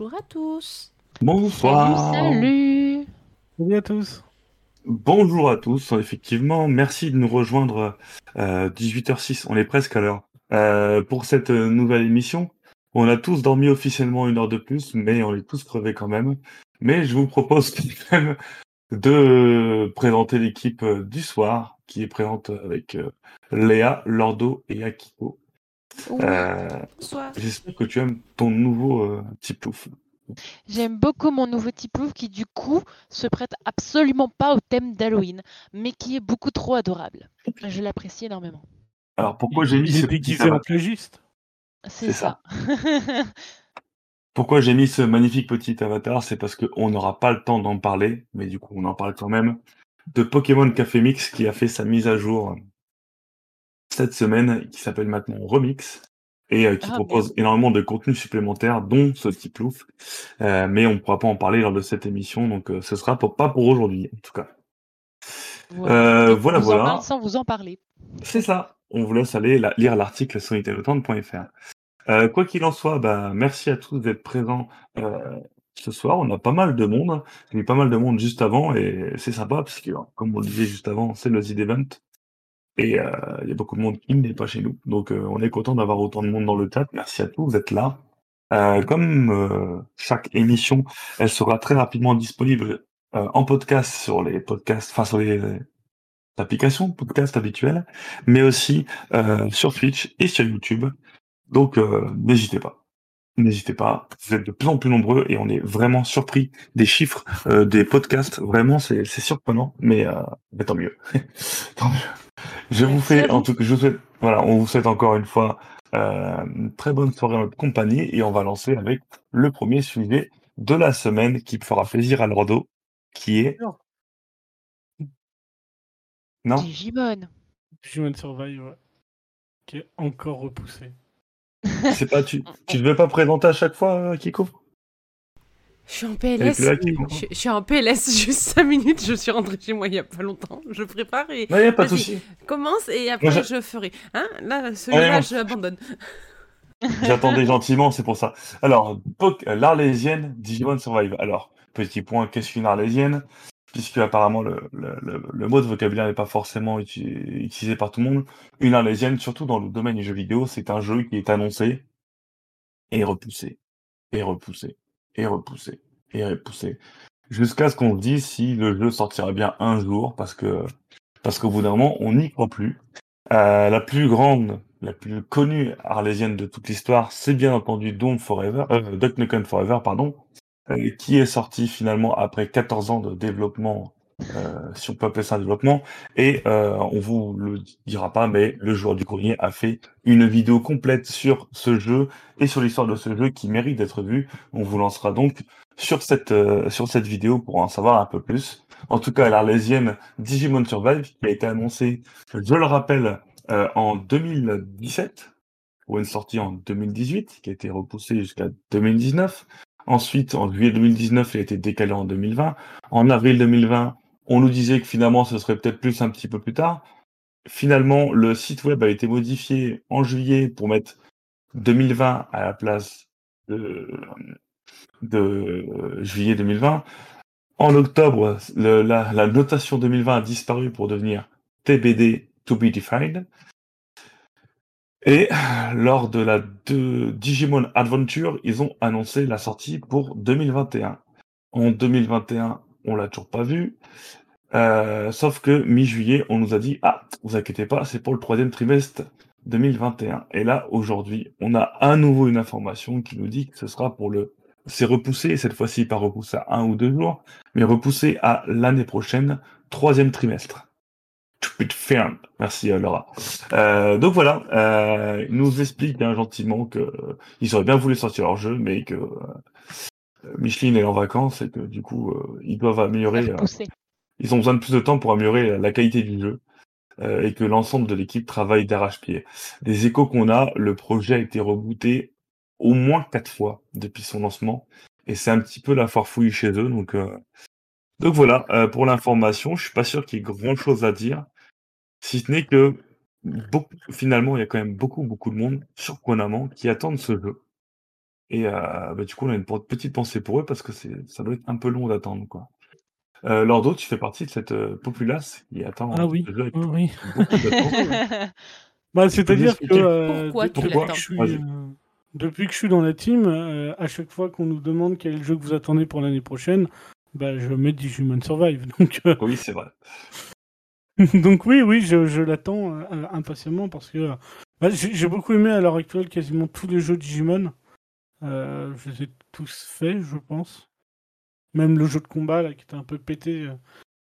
Bonjour à tous. Bonsoir. Salut, Salut à tous. Bonjour à tous. Effectivement, merci de nous rejoindre euh, 18h06. On est presque à l'heure euh, pour cette euh, nouvelle émission. On a tous dormi officiellement une heure de plus, mais on est tous crevés quand même. Mais je vous propose quand même de présenter l'équipe euh, du soir, qui est présente avec euh, Léa, Lordo et Akiko. Oui, Euh. J'espère que tu aimes ton nouveau euh, petit plouf. J'aime beaucoup mon nouveau petit plouf qui du coup se prête absolument pas au thème d'Halloween, mais qui est beaucoup trop adorable. Je l'apprécie énormément. Alors pourquoi j'ai mis ce déguisé en plagiste. C'est C'est ça. Pourquoi j'ai mis ce magnifique petit avatar C'est parce qu'on n'aura pas le temps d'en parler, mais du coup on en parle quand même, de Pokémon Café Mix qui a fait sa mise à jour cette semaine, qui s'appelle maintenant Remix, et euh, qui Ah, propose énormément de contenu supplémentaire, dont ce petit plouf. Euh, mais on ne pourra pas en parler lors de cette émission, donc euh, ce sera pour, pas pour aujourd'hui, en tout cas. Voilà. Euh, voilà, en parle sans vous en parler. C'est ça. On vous laisse aller la- lire l'article sur. Euh, quoi qu'il en soit, bah, merci à tous d'être présents ce soir. On a pas mal de monde. Il y a eu pas mal de monde juste avant et c'est sympa parce que, comme on le disait juste avant, c'est le Z Et euh, il y a beaucoup de monde qui n'est pas chez nous. Donc euh, on est content d'avoir autant de monde dans le chat. Merci à tous d'être là. Euh, comme chaque émission, elle sera très rapidement disponible en podcast sur les podcasts, enfin sur les applications podcast habituelles, mais aussi sur Twitch et sur YouTube. Donc n'hésitez pas. N'hésitez pas, vous êtes de plus en plus nombreux et on est vraiment surpris des chiffres des podcasts. Vraiment, c'est surprenant, mais, mais tant mieux. tant mieux. Je vous fais, en tout cas, je vous souhaite, voilà, on vous souhaite encore une fois euh, une très bonne soirée en notre compagnie et on va lancer avec le premier sujet de la semaine qui fera plaisir à Lordo, qui est Non. Digimon. Digimon Survive, ouais. Qui est encore repoussé. C'est pas tu. Tu devais pas présenter à chaque fois, euh, Kiko? Je suis en PLS. là. Je, je suis en PLS juste 5 minutes. Je suis rentrée chez moi il y a pas longtemps. Je prépare et Non, y a pas de souci. commence et après Moi, je- je ferai. Hein? Là, celui-là, je l'abandonne. J'attendais gentiment, c'est pour ça. Alors, l'Arlésienne, Digimon Survive. Alors, petit point, qu'est-ce qu'une Arlésienne? Puisque apparemment le, le, le, le mot de vocabulaire n'est pas forcément uti- utilisé par tout le monde. Une Arlésienne, surtout dans le domaine du jeu vidéo, c'est un jeu qui est annoncé et repoussé, et repoussé, et repoussé, et repoussé. Jusqu'à ce qu'on se dise si le jeu sortira bien un jour, parce que parce qu'au bout d'un moment, on n'y croit plus. Euh, la plus grande, la plus connue arlésienne de toute l'histoire, c'est bien entendu Doom Forever, euh, Duck Nukem Forever, pardon, euh, qui est sorti finalement après 14 ans de développement, si on peut appeler ça un développement, et euh, on vous le dira pas, mais le joueur du grenier a fait une vidéo complète sur ce jeu et sur l'histoire de ce jeu qui mérite d'être vue. On vous lancera donc sur cette, euh, sur cette vidéo pour en savoir un peu plus. En tout cas, l'Arlésienne Digimon Survive, qui a été annoncée, je le rappelle, euh, en 2017, pour une sortie en 2018, qui a été repoussée jusqu'à 2019. Ensuite, en juillet 2019, elle a été décalée en 2020. En avril 2020, on nous disait que finalement, ce serait peut-être plus un petit peu plus tard. Finalement, le site web a été modifié en juillet pour mettre 2020 à la place de, juillet 2020. En octobre, la, notation 2020 a disparu pour devenir TBD to be defined. Et lors de la Digimon Adventure, ils ont annoncé la sortie pour 2021. En 2021, on l'a toujours pas vu. Euh, sauf que mi-juillet, on nous a dit ah, vous inquiétez pas, c'est pour le troisième trimestre 2021. Et là, aujourd'hui, on a à nouveau une information qui nous dit que ce sera pour le c'est repoussé, cette fois-ci pas repoussé à un ou deux jours, mais repoussé à l'année prochaine, troisième trimestre. Firm. Merci euh, Laura. Euh, donc voilà, euh, ils nous expliquent hein, gentiment que euh, ils auraient bien voulu sortir leur jeu, mais que euh, Micheline est en vacances et que du coup euh, ils doivent améliorer. euh, ils ont besoin de plus de temps pour améliorer la qualité du jeu euh, et que l'ensemble de l'équipe travaille d'arrache-pied. Des échos qu'on a, le projet a été rebooté au moins quatre fois depuis son lancement et c'est un petit peu la farfouille chez eux. Donc, euh, donc voilà, euh, pour l'information, je suis pas sûr qu'il y ait grand chose à dire, si ce n'est que beaucoup, finalement, il y a quand même beaucoup, beaucoup de monde, surprenamment, qui attendent ce jeu. Et euh, bah, du coup, on a une petite pensée pour eux parce que ça doit être un peu long d'attendre, quoi. Euh, Lordo, tu fais partie de cette euh, populace qui attend Ah oui, avec d'attente. Bah, c'est-à-dire que euh, Pourquoi depuis, tu que je suis, Vas-y. depuis que je suis dans la team, euh, à chaque fois qu'on nous demande quel est le jeu que vous attendez pour l'année prochaine, bah, je mets Digimon Survive. Donc, euh, Oui, c'est vrai. donc oui, oui, je, je l'attends euh, impatiemment parce que euh, bah, j'ai j'ai beaucoup aimé à l'heure actuelle quasiment tous les jeux Digimon. Euh, je les ai tous faits, je pense. Même le jeu de combat là, qui était un peu pété euh,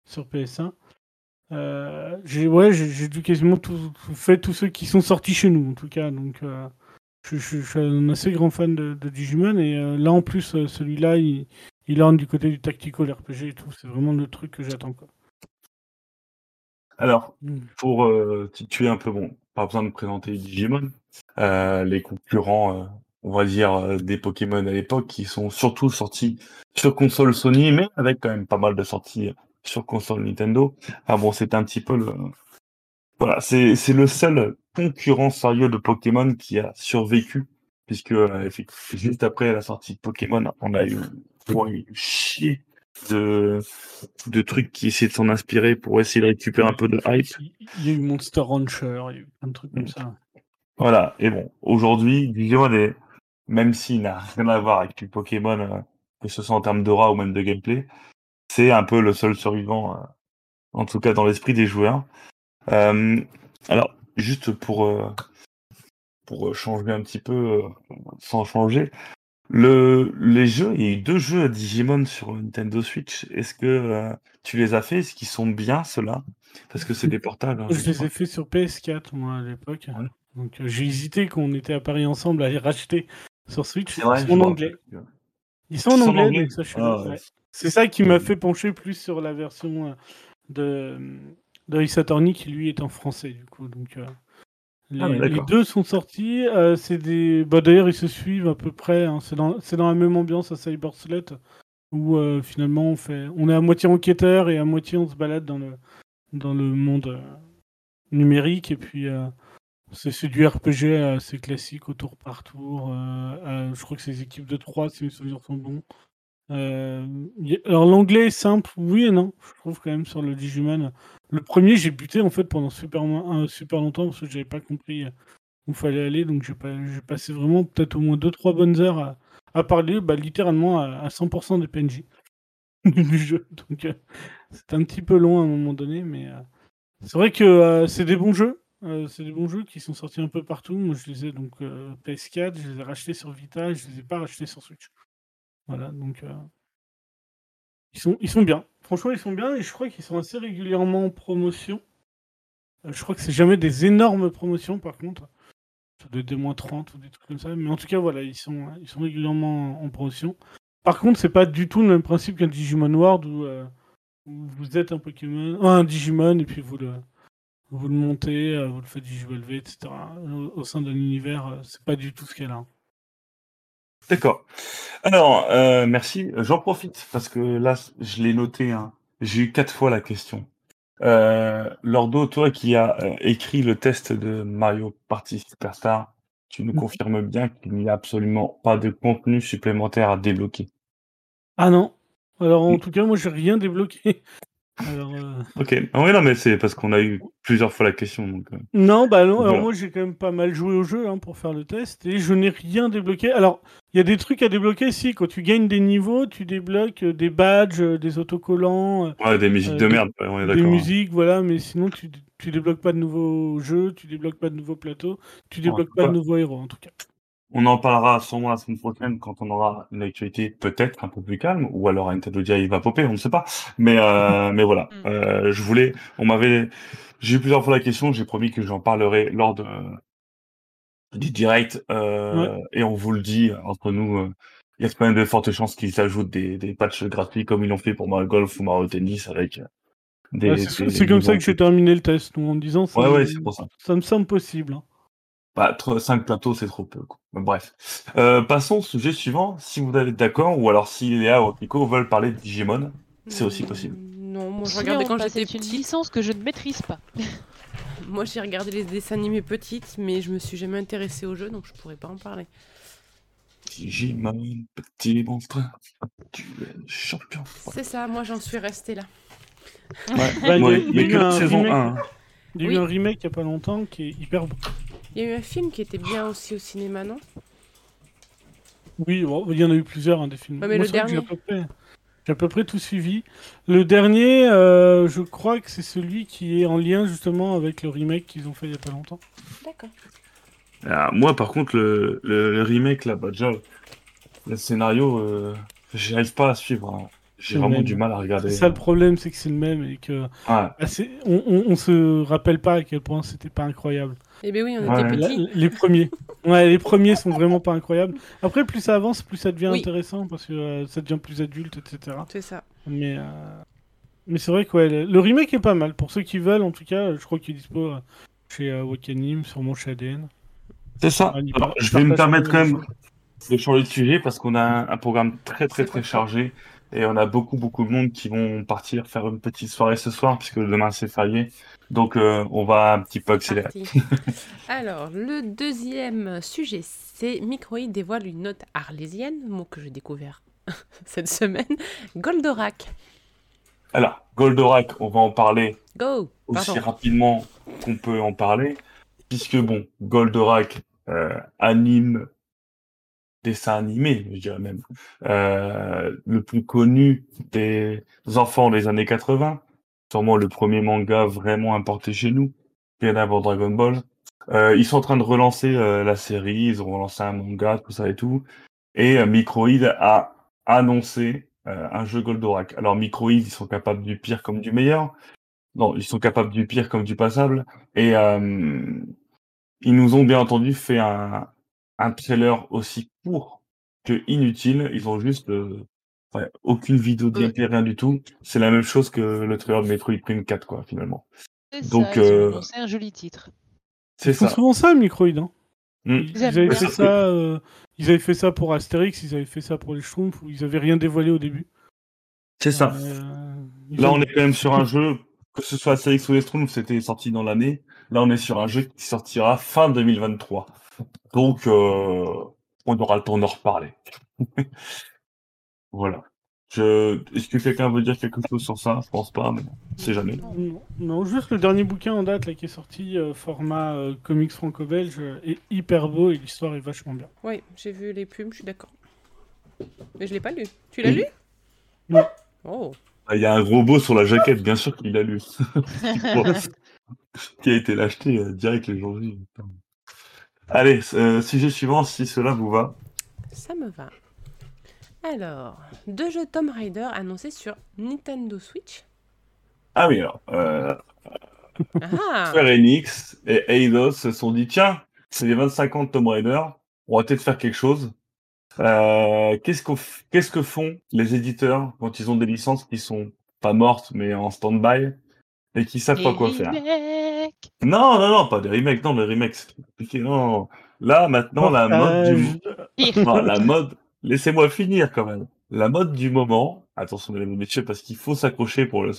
sur PS1. Euh, j'ai ouais, j'ai dû quasiment tout, tout fait tous ceux qui sont sortis chez nous en tout cas. Donc je, je- je suis un assez grand fan de, de Digimon et là en plus celui-là il, il orne du côté du tactical RPG et tout. C'est vraiment le truc que j'attends quoi. Alors, Mm. pour situer un peu, bon, pas besoin de présenter Digimon, les concurrents, on va dire, euh, des Pokémon à l'époque, qui sont surtout sortis sur console Sony, mais avec quand même pas mal de sorties sur console Nintendo. Ah bon, c'est un petit peu le... Voilà, c'est c'est le seul concurrent sérieux de Pokémon qui a survécu, puisque euh, juste après la sortie de Pokémon, on a eu vraiment une chier de, de trucs qui essaient de s'en inspirer pour essayer de récupérer un peu de hype. Il il y a eu Monster Rancher, il y a eu plein de trucs comme Mm. ça. Voilà, et bon, aujourd'hui, Digimon est, même s'il n'a rien à voir avec du Pokémon, euh, que ce soit en termes d'aura ou même de gameplay, c'est un peu le seul survivant, euh, en tout cas dans l'esprit des joueurs. Euh, alors, juste pour, pour changer un petit peu, sans changer, le, les jeux, il y a eu deux jeux à Digimon sur Nintendo Switch. Est-ce que euh, tu les as fait Est-ce qu'ils sont bien, ceux-là? Parce que c'est des portages. hein, Je je les crois. ai fait sur PS4 moi à l'époque. Ouais. Donc euh, j'ai hésité quand on était à Paris ensemble à les racheter sur Switch. Vrai, Ils sont en me anglais. Ils sont en anglais, anglais donc ça, je suis Ah, ouais. C'est ça qui m'a fait pencher plus sur la version euh, de, de Ace Attorney qui lui est en français du coup. Donc euh, les, Ah, mais les deux sont sortis. euh, c'est des. Bah, d'ailleurs ils se suivent à peu près. hein. C'est dans, c'est dans la même ambiance à Cyber Slot où euh, finalement on fait, on est à moitié enquêteur et à moitié on se balade dans le dans le monde euh, numérique et puis. C'est du RPG assez classique au tour par tour. euh, euh, je crois que c'est des équipes de 3 si mes souvenirs sont bons. Euh, alors l'anglais est simple, oui et non. Je trouve quand même sur le Digimon. Le premier, j'ai buté en fait pendant super, longtemps parce que j'avais pas compris où fallait aller. Donc j'ai pas- j'ai passé vraiment peut-être au moins 2-3 bonnes heures à, parler bah, littéralement à, à 100% des PNJ du jeu. Donc c'est un petit peu long à un moment donné, mais c'est vrai que c'est des bons jeux. Euh, c'est des bons jeux qui sont sortis un peu partout. Moi, je les ai donc euh, PS4, je les ai rachetés sur Vita, je les ai pas rachetés sur Switch. Voilà, donc euh, ils sont ils sont bien. Franchement, ils sont bien et je crois qu'ils sont assez régulièrement en promotion. Je crois que c'est jamais des énormes promotions par contre. Ça des moins 30 ou des trucs comme ça. Mais en tout cas, voilà, ils sont, ils sont régulièrement en promotion. Par contre, c'est pas du tout le même principe qu'un Digimon World où, où vous êtes un Pokémon, un Digimon et puis vous le, vous le montez, euh, vous le faites digivolver, etc. Au, au sein d'un univers, euh, c'est pas du tout ce qu'elle a. D'accord. Alors, euh, merci. J'en profite parce que là, je l'ai noté. hein. J'ai eu quatre fois la question. Euh, Lordo, toi qui as écrit le test de Mario Party Superstar, tu nous Mhm. confirmes bien qu'il n'y a absolument pas de contenu supplémentaire à débloquer. Ah non. Alors en tout cas, moi j'ai rien débloqué. Alors, euh, Ok. Ah oui, non, mais c'est parce qu'on a eu plusieurs fois la question. Donc, euh, Non, bah non. Voilà. Alors moi j'ai quand même pas mal joué au jeu hein, pour faire le test et je n'ai rien débloqué. Alors il y a des trucs à débloquer si quand tu gagnes des niveaux, tu débloques euh, des badges, des autocollants, ouais, des musiques Euh, de des- merde. ouais, on est des d'accord. hein. musiques, voilà. Mais sinon tu tu débloques pas de nouveaux jeux, tu débloques pas de nouveaux plateaux, tu débloques pas de nouveaux héros en tout cas. On en parlera sûrement la semaine prochaine quand on aura une actualité peut-être un peu plus calme, ou alors Nintendo Direct va popper, on ne sait pas. Mais euh, mais voilà, Mm. euh, je voulais, on m'avait, j'ai eu plusieurs fois la question, j'ai promis que j'en parlerai lors de du direct, euh, et on vous le dit entre nous, il y a quand même de fortes chances qu'ils ajoutent des, des patchs gratuits comme ils l'ont fait pour Mario Golf ou Mario Tennis avec des. Ouais, c'est comme ça que j'ai terminé le test, nous, en disant ça, Ouais, ouais, me- c'est pour ça. ça me semble possible. hein. Bah, 5 plateaux, c'est trop peu. quoi. Bref. Euh, passons au sujet suivant. Si vous êtes d'accord, ou alors si Léa ou Nico veulent parler de Digimon, c'est aussi Hmm, possible. Non, moi je regardais quand j'étais C'est une petite. licence que je ne maîtrise pas. Moi j'ai regardé les dessins animés petites, mais je me suis jamais intéressée au jeu, donc je pourrais pas en parler. Digimon, petit monstre, tu es le champion. C'est ça, moi j'en suis restée là. Ouais. Bah, il y a- Ouais, il y il y a a eu que la un saison remake. 1. Il y a Oui. eu un remake il y a pas longtemps qui est hyper bon. Il y a eu un film qui était bien aussi au cinéma, non? Oui, bon, il y en a eu plusieurs hein, des films. Ouais, mais Moi, le dernier. peu près- J'ai à peu près tout suivi. Le dernier, euh, je crois que c'est celui qui est en lien justement avec le remake qu'ils ont fait il y a pas longtemps. D'accord. Ah, moi, par contre, le, le, le remake, là, bah, déjà, le scénario, euh, j'y arrive pas à suivre. hein. J'ai vraiment même. du mal à regarder. C'est ça le problème, c'est que c'est le même et que Ouais. ah, c'est- on, on, on se rappelle pas à quel point c'était pas incroyable. Eh ben oui, on Ouais. était La- petits. les premiers, ouais, les premiers sont vraiment pas incroyables. Après, plus ça avance, plus ça devient Oui. intéressant parce que euh, ça devient plus adulte, etc. C'est ça. Mais, euh, mais c'est vrai que ouais, le, le remake est pas mal. Pour ceux qui veulent, en tout cas, je crois qu'il est dispo euh, chez euh, Wakanim, sûrement chez ADN. C'est ça. Il Alors, je vais me permettre quand même de changer de sujet parce qu'on a un, un programme très très très chargé et on a beaucoup beaucoup de monde qui vont partir faire une petite soirée ce soir puisque demain c'est férié. Donc euh, on va un petit peu accélérer. Alors, le deuxième sujet, c'est Microïd dévoile une note arlésienne, mot que j'ai découvert cette semaine. Goldorak. Alors, Goldorak, on va en parler Go aussi rapidement qu'on peut en parler, puisque bon, Goldorak, euh, anime, dessin animé, je dirais même, euh, le plus connu des enfants des années 80, sûrement le premier manga vraiment importé chez nous, bien avant Dragon Ball. Euh, ils sont en train de relancer euh, la série, ils ont relancé un manga, tout ça et tout, et euh, Microïd a annoncé euh, un jeu Goldorak. Alors Microïd, ils sont capables du pire comme du meilleur, non, ils sont capables du pire comme du passable. Et euh, ils nous ont bien entendu fait un, un trailer aussi court que inutile. Ils ont juste euh, ouais, aucune vidéo de gameplay, rien du tout. C'est la même chose que le trailer de Metroid Prime 4, quoi, finalement. C'est Donc, ont euh, un joli titre. C'est ça. souvent ça, Microïd. Hein. Mm. Ils, avaient fait ça, euh, ils avaient fait ça pour Astérix, ils avaient fait ça pour les Schtroumpfs, ils avaient rien dévoilé au début. C'est ça. Euh, Là, on est quand même sur un jeu, que ce soit Astérix ou les Schtroumpfs, c'était sorti dans l'année. Là, on est sur un jeu qui sortira fin 2023. Donc, euh, on aura le temps d'en reparler. voilà. Je... Est-ce que quelqu'un veut dire quelque chose sur ça? Je pense pas, mais on sait jamais. Non, non, juste le dernier bouquin en date là, qui est sorti, euh, format euh, comics franco-belge, est hyper beau et l'histoire est vachement bien. Oui, j'ai vu les pubs, je suis d'accord. Mais je l'ai pas lu. Tu l'as Oui. lu? Non. Oh, Ah, Il y a un gros beau sur la jaquette, bien sûr qu'il l'a lu. qui a été l'acheté euh, direct les jours J. Allez, euh, sujet suivant, si cela vous va. ça me va. Alors, deux jeux Tomb Raider annoncés sur Nintendo Switch. Ah oui, alors, euh, Ah Square Enix et Eidos se sont dit tiens, c'est les 25 ans de Tomb Raider, on va peut-être faire quelque chose. Euh, qu'est-ce, qu'on f- qu'est-ce que font les éditeurs quand ils ont des licences qui sont pas mortes mais en stand-by et qui savent pas quoi faire? Non, non, non, pas des remakes, non, les remakes c'est compliqué, non. Là, maintenant, la mode du... Non, la mode, laissez-moi finir quand même. La mode du moment, attention et messieurs, parce qu'il faut s'accrocher pour le.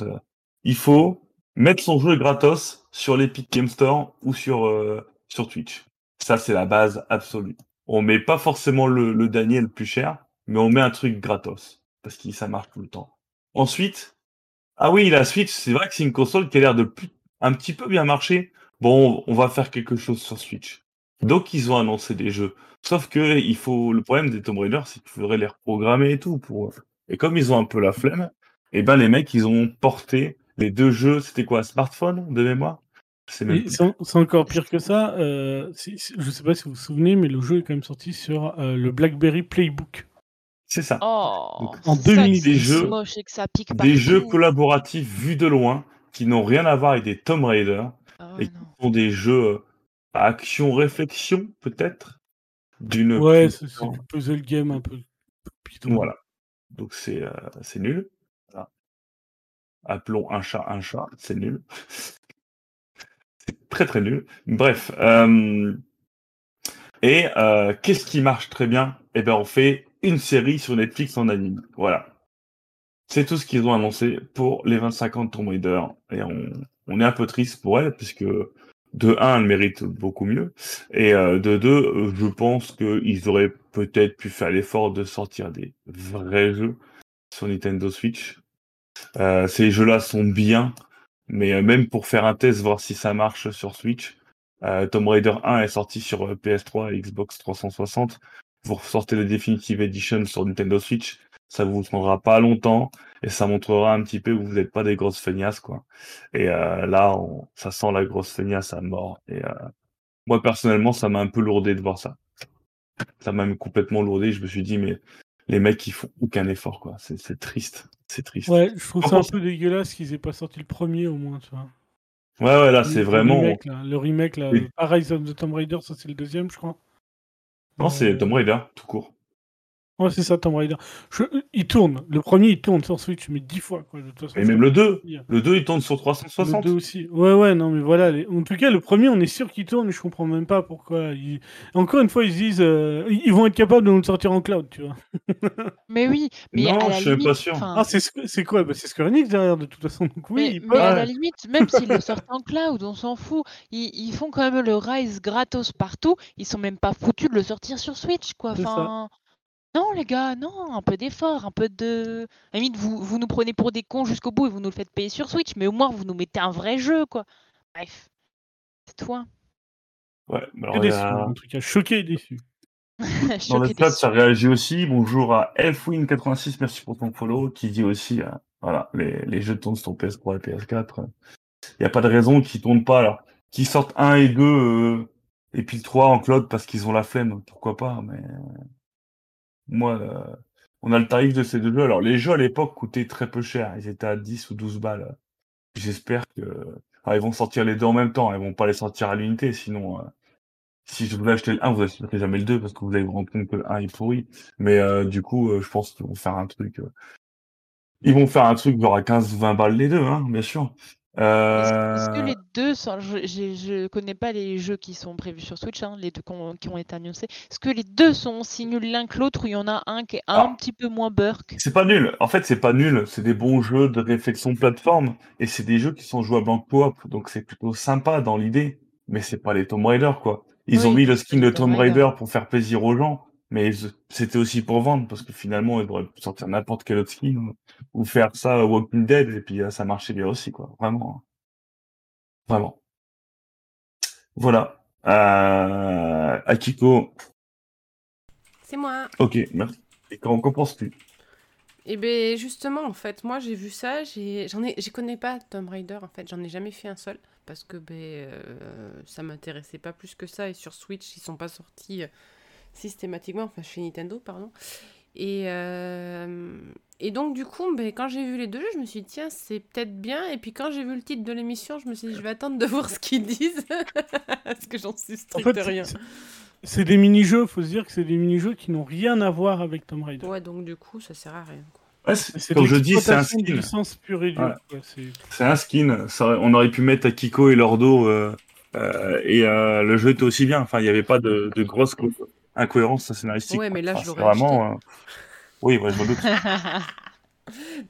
Il faut mettre son jeu gratos sur l'Epic Game Store ou sur, euh, sur Twitch. Ça, c'est la base absolue. On met pas forcément le, le dernier le plus cher, mais on met un truc gratos. Parce que ça marche tout le temps. Ensuite, ah oui, la Switch, c'est vrai que c'est une console qui a l'air de plus, un petit peu bien marcher. Bon, on va faire quelque chose sur Switch. Donc, ils ont annoncé des jeux. Sauf que il faut le problème des Tomb Raider, c'est qu'il faudrait les reprogrammer et tout pour. Et comme ils ont un peu la flemme, et ben les mecs ils ont porté les deux jeux. C'était quoi, smartphone de mémoire? C'est même. C'est encore pire que ça. Euh, je sais pas si vous vous souvenez, mais le jeu est quand même sorti sur euh, le BlackBerry Playbook. C'est ça. Oh, Donc, en c'est ça 2000, que c'est des jeux- moche et que ça pique Des jeux collaboratifs vus de loin qui n'ont rien à voir avec des Tomb Raider Oh, et qui non. sont des jeux euh, à action réflexion peut-être d'une. Ouais, c'est c'est du puzzle game un peu bidon. Voilà. Donc c'est euh, c'est nul. Voilà. Appelons un chat un chat, c'est nul. c'est très très nul. Bref. euh, Et euh, qu'est-ce qui marche très bien? Eh ben on fait une série sur Netflix en anime. Voilà. C'est tout ce qu'ils ont annoncé pour les 25 ans de Tomb Raider. Et on, est un peu triste pour elle, puisque de un, elle mérite beaucoup mieux, et euh, de deux, euh, je pense qu'ils auraient peut-être pu faire l'effort de sortir des vrais jeux sur Nintendo Switch. Euh, ces jeux-là sont bien, mais euh, même pour faire un test, voir si ça marche sur Switch, euh, Tomb Raider 1 est sorti sur euh, PS3 et Xbox 360. Vous ressortez la Definitive Edition sur Nintendo Switch, ça vous prendra pas longtemps et ça montrera un petit peu que vous n'êtes pas des grosses feignasses quoi. Et euh, là, on, ça sent la grosse feignasse à mort. Et euh, moi personnellement, ça m'a un peu lourdé de voir ça. Ça m'a même complètement lourdé. Je me suis dit mais les mecs ils font aucun effort quoi. C'est triste, c'est triste. Ouais, je trouve ça un peu dégueulasse qu'ils aient pas sorti le premier au moins, tu vois. Ouais ouais là Le- c'est vraiment. remake, là, le remake, là, Oui. the Tomb Raider, ça c'est le deuxième, je crois. Non c'est Tomb Raider tout court. Ouais, c'est ça, Tomb Raider. Je- Il tourne. Le premier, il tourne sur Switch, mais dix fois, quoi. De toute façon, Et même le 2, dire. le 2 il tourne sur Le 360. 2 aussi. Ouais, ouais, non, mais voilà. les- En tout cas, le premier, on est sûr qu'il tourne, mais je comprends même pas pourquoi. ils- Encore une fois, ils se disent, euh, ils vont être capables de nous le sortir en cloud, tu vois. Mais oui, mais Non, à la je suis limite, pas sûr. Ah, c'est quoi? Bah, C'est Square Enix derrière, de toute façon. Donc oui, mais, ils mais peuvent. à la limite, même s'ils le sortent en cloud, on s'en fout. Ils, ils font quand même le Rise gratos partout. Ils sont même pas foutus de le sortir sur Switch, quoi. Enfin, non, les gars, non, un peu d'effort, un peu de. À la limite, vous, vous nous prenez pour des cons jusqu'au bout et vous nous le faites payer sur Switch, mais au moins vous nous mettez un vrai jeu, quoi. Bref, c'est hein. Ouais, alors, déçu, a- en tout cas, choqué et déçu. Dans le chat, ça réagit aussi. Bonjour à Elfwin86, merci pour ton follow, qui dit aussi, euh, voilà, les, les jeux tournent sur PS3 et PS4. Il n'y a pas de raison qu'ils tournent pas, alors. Qu'ils sortent 1 et 2, euh, et puis le 3 en cloud parce qu'ils ont la flemme, pourquoi pas, mais... Moi, euh, on a le tarif de ces deux jeux. Alors, les jeux à l'époque coûtaient très peu cher. Ils étaient à 10 ou 12 balles. J'espère que... Alors, ils vont sortir les deux en même temps. Ils vont pas les sortir à l'unité, sinon... euh, si je voulais acheter le 1, vous achèterez jamais le 2 parce que vous allez vous rendre compte que le 1 est pourri. Mais euh, du coup, euh, je pense qu'ils vont faire un truc. euh, Ils vont faire un truc genre à 15-20 balles les deux, hein, bien sûr. Est-ce est-ce que Euh... les deux sont... Je, je connais pas les jeux qui sont prévus sur Switch, hein, les deux qui ont, qui ont été annoncés. Est-ce que les deux sont aussi nuls l'un que l'autre ou il y en a un qui est un Ah. petit peu moins burk? C'est pas nul. En fait, c'est pas nul. C'est des bons jeux de réflexion plateforme et c'est des jeux qui sont jouables en coop. Donc c'est plutôt sympa dans l'idée. Mais c'est pas les Tomb Raider, quoi. Ils ont mis le skin de Tomb. Raider pour faire plaisir aux gens. Mais c'était aussi pour vendre parce que finalement, ils auraient pu sortir n'importe quel autre skin ou- ou faire ça à Walking Dead et puis euh, ça marchait bien aussi, quoi. Vraiment. Vraiment. Voilà. Euh... Akiko. C'est moi. Ok, merci. Et qu'en qu'en penses-tu? Et ben justement, en fait, moi j'ai vu ça, j'en ai, j'y connais pas Tomb Raider en fait, j'en ai jamais fait un seul parce que ben euh, ça m'intéressait pas plus que ça et sur Switch ils sont pas sortis euh, systématiquement, enfin chez Nintendo pardon. Et euh, et donc du coup, ben quand j'ai vu les deux jeux, je me suis dit tiens c'est peut-être bien et puis quand j'ai vu le titre de l'émission, je me suis dit je vais attendre de voir ce qu'ils disent parce que j'en sais En strict fait, rien. c'est- des mini-jeux, faut se dire que c'est des mini-jeux qui n'ont rien à voir avec Tomb Raider. Ouais donc du coup ça sert à rien. quoi. Ouais, c'est- Comme je dis, c'est un skin. Ouais. c'est- un skin. Ça, on aurait pu mettre Akiko et Lordo euh, euh, et euh, le jeu était aussi bien. Enfin, il n'y avait pas de, de grosses co- incohérences scénaristiques. Ouais, mais là, Enfin, je l'aurais vraiment. euh, Oui, ouais, je me doute.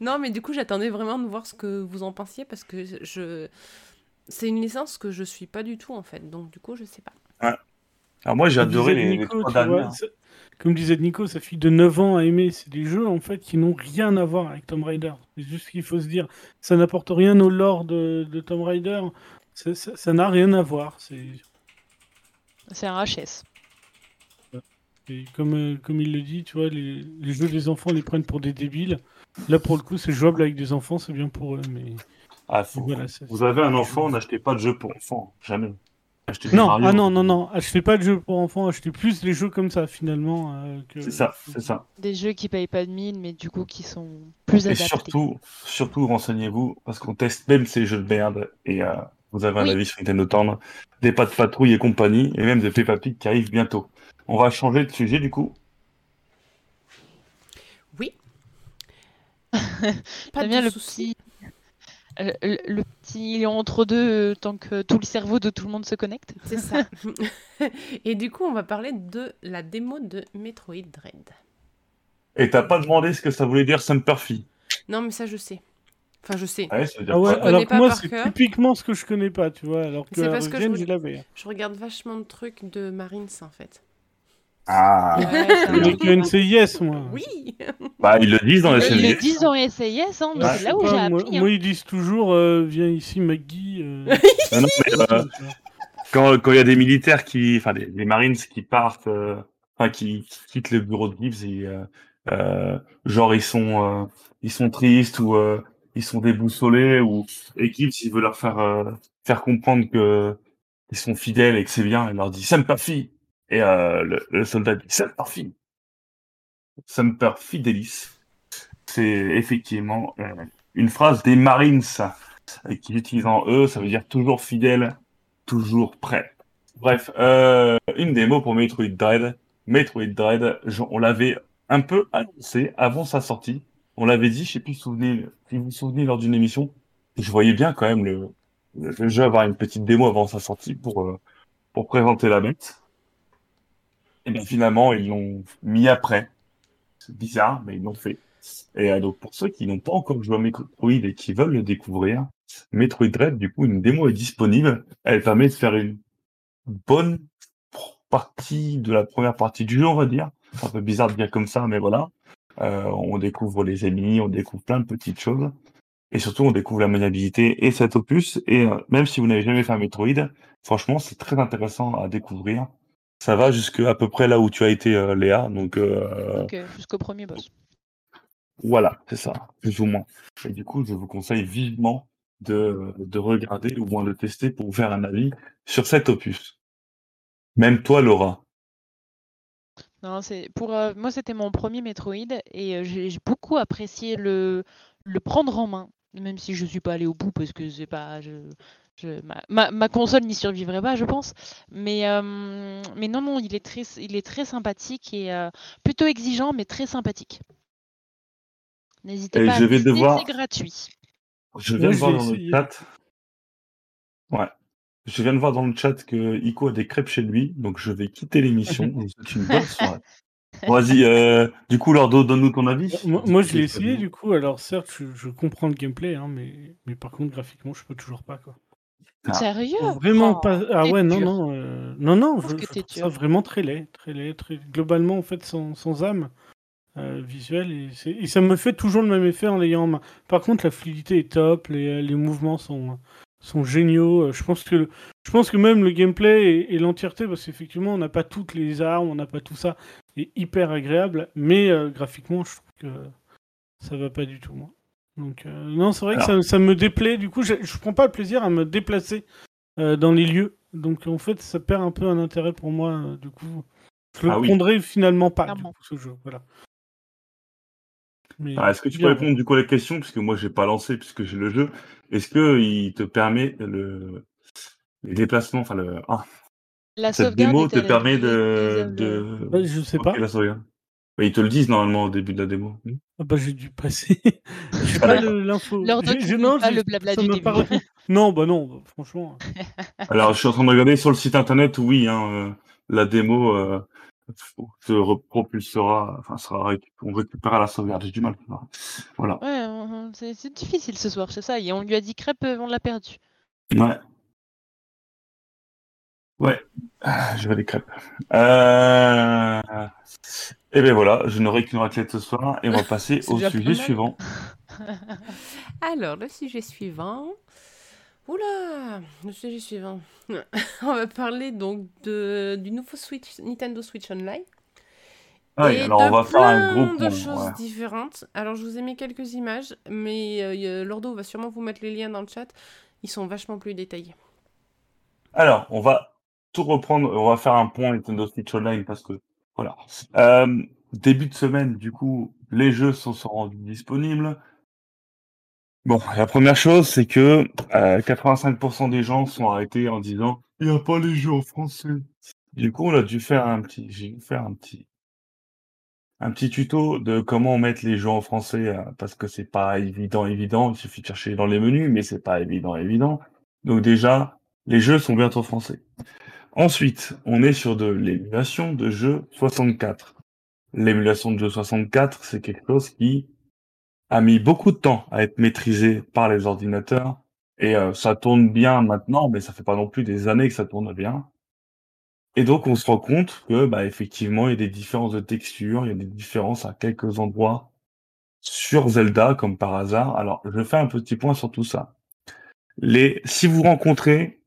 Non, mais du coup, j'attendais vraiment de voir ce que vous en pensiez parce que je. C'est une licence que je suis pas du tout en fait, donc du coup, je sais pas. Alors moi, j'ai adoré disait les, les Nico, trois vois, hein. Comme disait Nico, sa fille de 9 ans a aimé. C'est des jeux en fait qui n'ont rien à voir avec Tomb Raider. C'est juste ce qu'il faut se dire. Ça n'apporte rien au lore de, de Tomb Raider. Ça- n'a rien à voir. C'est C'est un HS. Et comme, euh, comme il le dit, tu vois, les, les jeux des enfants les prennent pour des débiles. Là, pour le coup, c'est jouable avec des enfants, c'est bien pour eux. Mais Ah, faut- voilà, Vous avez un enfant, n'achetez pas de jeu pour enfants. Jamais. Achetez Non, Mario. ah non, non, non. Achetez pas de jeux pour enfants. Achetez plus les jeux comme ça finalement. euh, que- C'est ça, c'est ça. Des jeux qui payent pas de mine, mais du coup qui sont plus Et adaptés. surtout, surtout renseignez-vous parce qu'on teste même ces jeux de merde et euh, vous avez un Oui. avis sur Nintendo Town, des pas de patrouille et compagnie et même des Peppa Pig qui arrivent bientôt. On va changer de sujet du coup. Oui. pas bien de le soucis. petit. euh, Le, le petit, il est entre deux euh, tant que tout le cerveau de tout le monde se connecte. C'est ça. Et du coup, on va parler de la démo de Metroid Dread. Et t'as pas demandé ce que ça voulait dire Sumperfy. Non, mais ça, je sais. Enfin, je sais. Ouais, ça veut dire Ah ouais, connais alors que moi, c'est typiquement ce que je connais pas, tu vois. Alors que C'est parce que je l'avais. Je regarde vachement de trucs de Marines, en fait. Ah, le de- NCIS, moi. Oui bah ils le disent dans les Ils le disent dans les SAIS, hein, mais Ouais. c'est là où j'ai moi, appris. hein. moi, ils disent toujours euh, Viens ici, Maggie. euh, Non, non, mais, euh, quand quand il y a des militaires qui, enfin des, des Marines qui partent, euh, enfin qui, qui quittent le bureau de Gibbs et euh, euh, genre ils sont euh, ils sont tristes ou euh, ils sont déboussolés ou et Gibbs il veut leur faire euh, faire comprendre que ils sont fidèles et que c'est bien, il leur dit Semper Fi et euh, le, le soldat dit Semper Fi, Semper Fidelis. C'est effectivement euh, une phrase des Marines et qui utilisent en eux, ça veut dire toujours fidèle, toujours prêt. Bref, euh, une démo pour Metroid Dread. Metroid Dread, on l'avait un peu annoncé avant sa sortie. On l'avait dit, je sais plus souvenez, si vous vous souvenez lors d'une émission. Je voyais bien quand même le, le jeu avoir une petite démo avant sa sortie pour, euh, pour présenter la bête. Et bien finalement, ils l'ont mis après. C'est bizarre, mais ils l'ont fait. Et euh, donc pour ceux qui n'ont pas encore joué à Metroid et qui veulent le découvrir, Metroid Dread, du coup, une démo est disponible. Elle permet de faire une bonne partie de la première partie du jeu, on va dire. C'est un peu bizarre de dire comme ça, mais voilà. Euh, on découvre les ennemis, on découvre plein de petites choses. Et surtout, on découvre la maniabilité et cet opus. Et euh, même si vous n'avez jamais fait un Metroid, franchement, c'est très intéressant à découvrir. Ça va jusque à peu près là où tu as été, euh, Léa. Donc, euh, Ok, jusqu'au premier boss. voilà, c'est ça, plus ou moins. Et du coup, je vous conseille vivement de, de regarder ou moins de tester pour vous faire un avis sur cet opus. Même toi, Laura. Non, c'est pour euh, moi c'était mon premier Metroid et euh, j'ai j'ai beaucoup apprécié le le prendre en main, même si je suis pas allé au bout parce que c'est pas je, je- ma, ma, ma console n'y survivrait pas, je pense. Mais euh, mais non non, il est très il est très sympathique et euh, plutôt exigeant mais très sympathique. N'hésitez pas à vais devoir- c'est gratuit. Je viens de voir dans le chat. Ouais. Je viens de voir dans le chat que Ico a des crêpes chez lui, donc je vais quitter l'émission. Souhaite une bonne soirée. Vas-y, euh, du coup, Lordo, donne-nous ton avis. Moi, moi, je l'ai essayé du coup. Alors, certes, je, je comprends le gameplay, hein, mais, mais par contre, graphiquement, je peux toujours pas. Quoi. Ah. Sérieux? Vraiment Oh, pas. Ah ouais, non, dur. non. euh, Non, non, Je trouve ça vraiment très laid. Très laid très... Globalement, en fait, sans, sans âme euh, visuelle. Et, ça me fait toujours le même effet en l'ayant en main. Par contre, la fluidité est top. Les, les mouvements sont, sont géniaux. Euh, Je pense que, je pense que même le gameplay et, et l'entièreté, parce qu'effectivement, on n'a pas toutes les armes, on n'a pas tout ça, est hyper agréable. Mais euh, graphiquement, je trouve que ça va pas du tout, moi. Donc, euh, non, c'est vrai que ça, ça me déplaît. Du coup, je, je prends pas le plaisir à me déplacer euh, dans les lieux. Donc, en fait, ça perd un peu un intérêt pour moi. euh, du coup, je le Ah oui. prendrai finalement pas, du Clairement. coup, ce jeu. Voilà. Ah, Est-ce que tu peux répondre du coup à la question, puisque moi j'ai pas lancé, puisque j'ai le jeu. Est-ce que il te permet le les déplacements, enfin le ah, La cette sauvegarde démo te permet de, réutilisable de... Ouais, je sais pas. la sauvegarde. Mais ils te le disent normalement au début de la démo. Ah bah, j'ai dû passer. j'ai pas l'info. Non, disent pas le blabla du début. pas. Non, bah non, bah, franchement. Alors, je suis en train de regarder sur le site internet, oui, hein, euh, la démo euh, te repropulsera, enfin, sera récup- on récupérera la sauvegarde. J'ai du mal. Voilà. Ouais, on- c'est c'est difficile ce soir, c'est ça. Et on lui a dit crêpe, euh, on l'a perdu. Ouais. Ouais. Ah, Je veux des crêpes. Euh... Et ben voilà, je n'aurai qu'une raclette ce soir et on va passer au sujet suivant. Alors, le sujet suivant. Oula, le sujet suivant. On va parler donc de, du nouveau Switch, Nintendo Switch Online. Ah oui, et alors de on va faire un plein gros de choses ouais. différentes. Alors, je vous ai mis quelques images, mais euh, Lordo va sûrement vous mettre les liens dans le chat. Ils sont vachement plus détaillés. Alors, on va tout reprendre, on va faire un point Nintendo Switch Online parce que voilà. Euh, début de semaine, du coup, les jeux sont, rendus disponibles. Bon, la première chose, c'est que euh, 85% des gens sont arrêtés en disant il n'y a pas les jeux en français. Du coup, on a dû faire un petit, j'ai dû faire un petit, un petit tuto de comment mettre les jeux en français euh, parce que c'est pas évident, évident. Il suffit de chercher dans les menus, mais c'est pas évident, évident. Donc déjà, les jeux sont bientôt français. Ensuite, on est sur de l'émulation de jeux 64. L'émulation de jeux 64, c'est quelque chose qui a mis beaucoup de temps à être maîtrisé par les ordinateurs. Et euh, ça tourne bien maintenant, mais ça fait pas non plus des années que ça tourne bien. Et donc on se rend compte que bah, effectivement il y a des différences de texture, il y a des différences à quelques endroits sur Zelda comme par hasard. Alors je fais un petit point sur tout ça. Les si vous rencontrez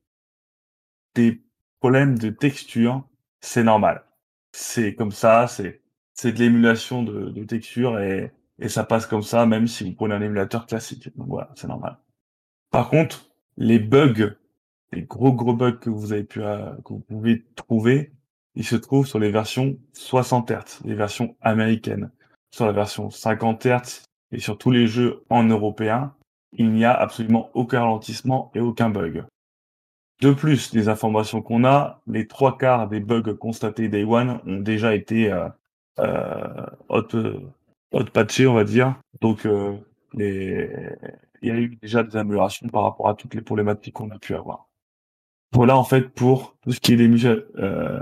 des problèmes de texture, c'est normal. C'est comme ça, c'est c'est de l'émulation de, de texture et, et ça passe comme ça même si vous prenez un émulateur classique. Donc voilà, c'est normal. Par contre, les bugs les gros gros bugs que vous avez pu euh, que vous pouvez trouver, ils se trouvent sur les versions 60 Hz, les versions américaines. Sur la version 50 Hz et sur tous les jeux en européen, il n'y a absolument aucun ralentissement et aucun bug. De plus, les informations qu'on a, les trois quarts des bugs constatés Day One ont déjà été euh, euh, hot, hot patchés, on va dire. Donc, euh, il y a eu déjà des améliorations par rapport à toutes les problématiques qu'on a pu avoir. Voilà en fait pour tout ce qui est euh,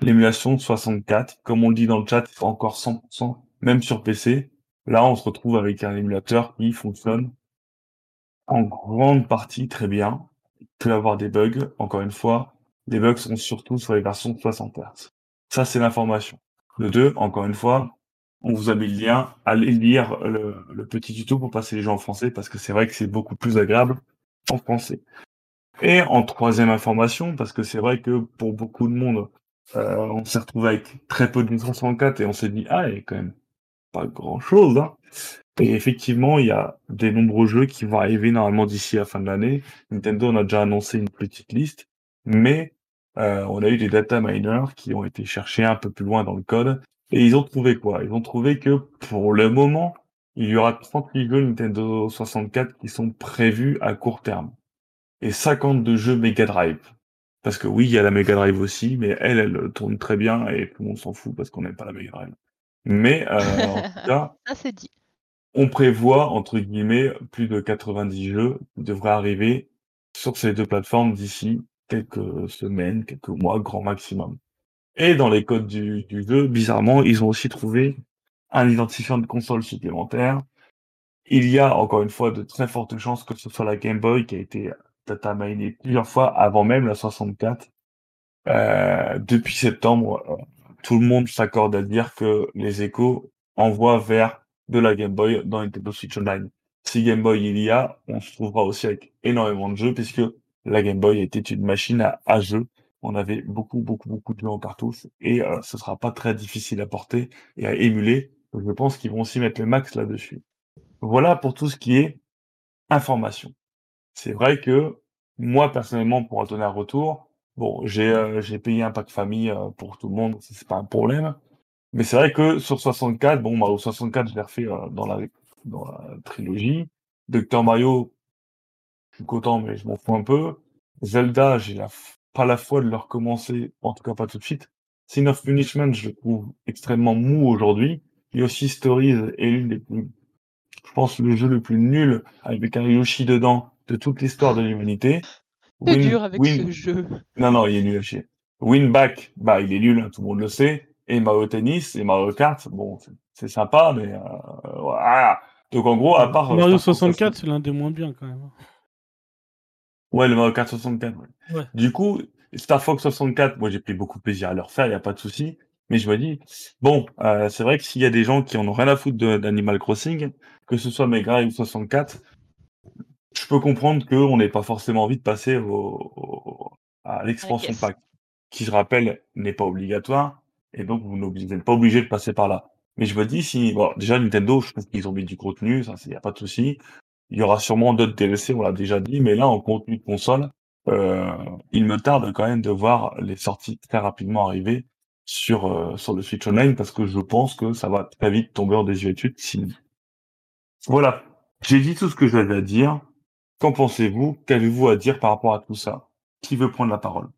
l'émulation de 64. Comme on le dit dans le chat, c'est encore 100%, même sur PC. Là, on se retrouve avec un émulateur qui fonctionne en grande partie très bien. Peut avoir des bugs. Encore une fois, les bugs sont surtout sur les versions 60 Hz. Ça, c'est l'information. Le 2, encore une fois, on vous a mis le lien. Allez lire le, petit tuto pour passer les gens en français parce que c'est vrai que c'est beaucoup plus agréable en français. Et en troisième information, parce que c'est vrai que pour beaucoup de monde, euh, on s'est retrouvé avec très peu de 64 et on s'est dit, ah, il y a quand même pas grand chose. Hein. Et effectivement, il y a des nombreux jeux qui vont arriver normalement d'ici la fin de l'année. Nintendo on a déjà annoncé une petite liste, mais euh, on a eu des data miners qui ont été cherchés un peu plus loin dans le code. Et ils ont trouvé quoi? Ils ont trouvé que pour le moment, il y aura 38 jeux Nintendo 64 qui sont prévus à court terme et 52 jeux Mega Drive. Parce que oui, il y a la Mega Drive aussi, mais elle, elle tourne très bien et tout le monde s'en fout parce qu'on n'aime pas la Mega Drive. Mais euh, en tout cas, dit. On prévoit, entre guillemets, plus de 90 jeux devraient arriver sur ces deux plateformes d'ici quelques semaines, quelques mois, grand maximum. Et dans les codes du, jeu, bizarrement, ils ont aussi trouvé un identifiant de console supplémentaire. Il y a encore une fois de très fortes chances que ce soit la Game Boy qui a été data miné plusieurs fois avant même la 64. Euh, depuis septembre, euh, tout le monde s'accorde à dire que les échos envoient vers de la Game Boy dans Nintendo Switch Online. Si Game Boy il y a, on se trouvera aussi avec énormément de jeux puisque la Game Boy était une machine à, à jeux. On avait beaucoup, beaucoup, beaucoup de jeux en cartouche et euh, ce sera pas très difficile à porter et à émuler. je pense qu'ils vont aussi mettre le max là-dessus. Voilà pour tout ce qui est information. C'est vrai que moi, personnellement, pour en donner un retour, bon, j'ai euh, payé un pack famille euh, pour tout le monde, c'est pas un problème. Mais c'est vrai que sur 64, bon, Mario 64, je l'ai refait euh, dans, la, dans la trilogie. Docteur Mario, je suis content, mais je m'en fous un peu. Zelda, j'ai la, pas la foi de le recommencer, en tout cas pas tout de suite. Sin of Punishment, je le trouve extrêmement mou aujourd'hui. Yoshi Stories est l'une des plus, je pense, le jeu le plus nul avec un Yoshi dedans de toute l'histoire de l'humanité. C'est dur avec ce jeu. Non, non, il est nul à chier. Winback, bah, il est nul, hein, tout le monde le sait. Et Mario Tennis et Mario Kart, bon, c'est sympa, mais euh, voilà. Donc en gros, à part. Mario 64, c'est l'un des moins bien quand même. Ouais, le Mario Kart 64. Ouais. Du coup, Star Fox 64, moi j'ai pris beaucoup de plaisir à le refaire, il n'y a pas de souci. Mais je me dis, bon, euh, c'est vrai que s'il y a des gens qui en ont rien à foutre d'Animal Crossing, que ce soit Mega ou 64, je peux comprendre qu'on n'ait pas forcément envie de passer au, à l'expansion pack, qui je rappelle n'est pas obligatoire, et donc vous n'êtes pas obligé de passer par là. Mais je me dis si, bon, déjà Nintendo, je trouve qu'ils ont mis du contenu, ça, il n'y a pas de souci. Il y aura sûrement d'autres DLC, on l'a déjà dit, mais là, en contenu de console, euh, il me tarde quand même de voir les sorties très rapidement arriver sur, euh, sur le Switch Online parce que je pense que ça va très vite tomber en désuétude. Si... Voilà. J'ai dit tout ce que j'avais à dire. Qu'en pensez-vous? Qu'avez-vous à dire par rapport à tout ça? Qui veut prendre la parole?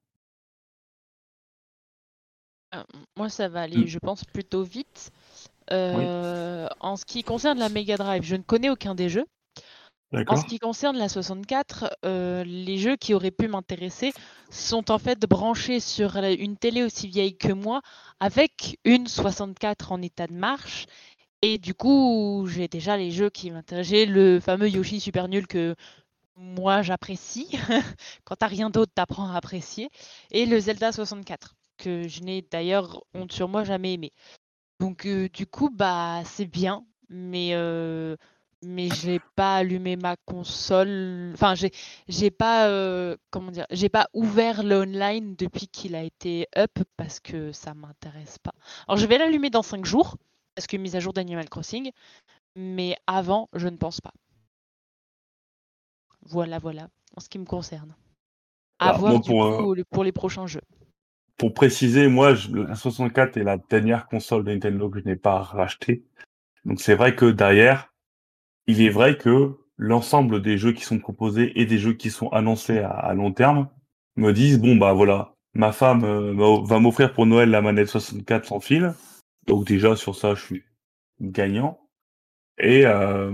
Euh, Moi, ça va aller, mmh. je pense, plutôt vite. Euh, en ce qui concerne la Mega Drive, je ne connais aucun des jeux. En ce qui concerne la 64, euh, les jeux qui auraient pu m'intéresser sont en fait branchés sur une télé aussi vieille que moi, avec une 64 en état de marche Et du coup, j'ai déjà les jeux qui m'intéressaient. Le fameux Yoshi super nul que moi j'apprécie. Quand t'as rien d'autre, t'apprends à apprécier. Et le Zelda 64, que je n'ai d'ailleurs, honte sur moi, jamais aimé. Donc euh, du coup, bah c'est bien, mais euh, mais j'ai pas allumé ma console. Enfin, j'ai j'ai pas euh, comment dire, j'ai pas ouvert le online depuis qu'il a été up parce que ça m'intéresse pas. Alors je vais l'allumer dans 5 jours parce que mise à jour d'Animal Crossing, mais avant, je ne pense pas. Voilà, voilà, en ce qui me concerne. À Alors, voir du pour, coup pour les prochains jeux. Pour préciser, moi, je- la 64 est la dernière console de Nintendo que je n'ai pas rachetée. Donc c'est vrai que derrière, il est vrai que l'ensemble des jeux qui sont proposés et des jeux qui sont annoncés à, à long terme me disent bon bah voilà, ma femme euh, va m'offrir pour Noël la manette 64 sans fil. Donc déjà sur ça, je suis gagnant. Et, euh,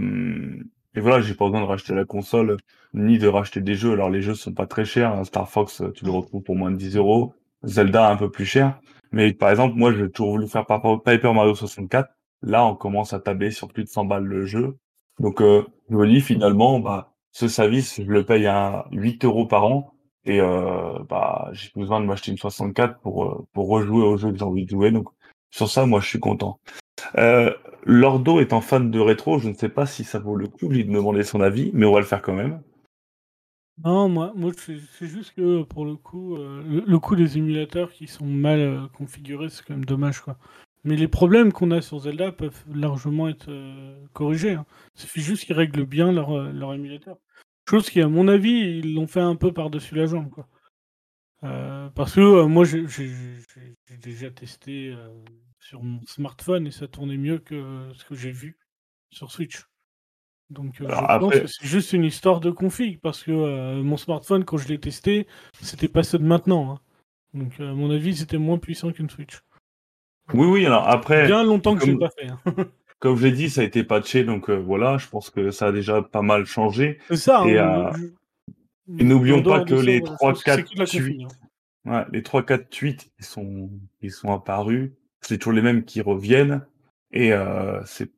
et voilà, j'ai pas besoin de racheter la console ni de racheter des jeux. Alors les jeux sont pas très chers. hein. Star Fox, tu le retrouves pour moins de 10 euros. Zelda un peu plus cher. Mais par exemple, moi, j'ai toujours voulu faire Paper Mario 64. Là, on commence à tabler sur plus de 100 balles le jeu. Donc, euh, je me dis finalement, bah, ce service, je le paye à 8 euros par an. Et euh, bah, j'ai besoin de m'acheter une 64 pour, euh, pour rejouer au jeu que j'ai envie de jouer. Donc, sur ça, moi, je suis content. Euh, Lordo étant fan de rétro, je ne sais pas si ça vaut le coup de lui demander son avis, mais on va le faire quand même. Non, moi, moi c'est juste que pour le coup, euh, le, coup des émulateurs qui sont mal euh, configurés, c'est quand même dommage quoi. Mais les problèmes qu'on a sur Zelda peuvent largement être euh, corrigés. Hein. Il suffit juste qu'ils règlent bien leur, euh, leur émulateur. Chose qui, à mon avis, ils l'ont fait un peu par-dessus la jambe quoi. Euh, parce que euh, moi, j'ai déjà testé euh, sur mon smartphone et ça tournait mieux que ce que j'ai vu sur Switch. Donc euh, je pense que c'est juste une histoire de config parce que euh, mon smartphone quand je l'ai testé, c'était pas ceux de maintenant. hein. Donc euh, à mon avis, c'était moins puissant qu'une Switch. Oui, oui, alors après, Bien longtemps que j'ai comme- pas fait. hein. comme je l'ai dit, ça a été patché, donc euh, voilà, je pense que ça a déjà pas mal changé. C'est ça. Et, hein, je- et n'oublions pas que les voilà, trois, c'est- c'est quatre que de la tweets- config, hein. Ouais, les 3-4 tweets, ils sont, ils sont apparus. C'est toujours les mêmes qui reviennent. Et c'est,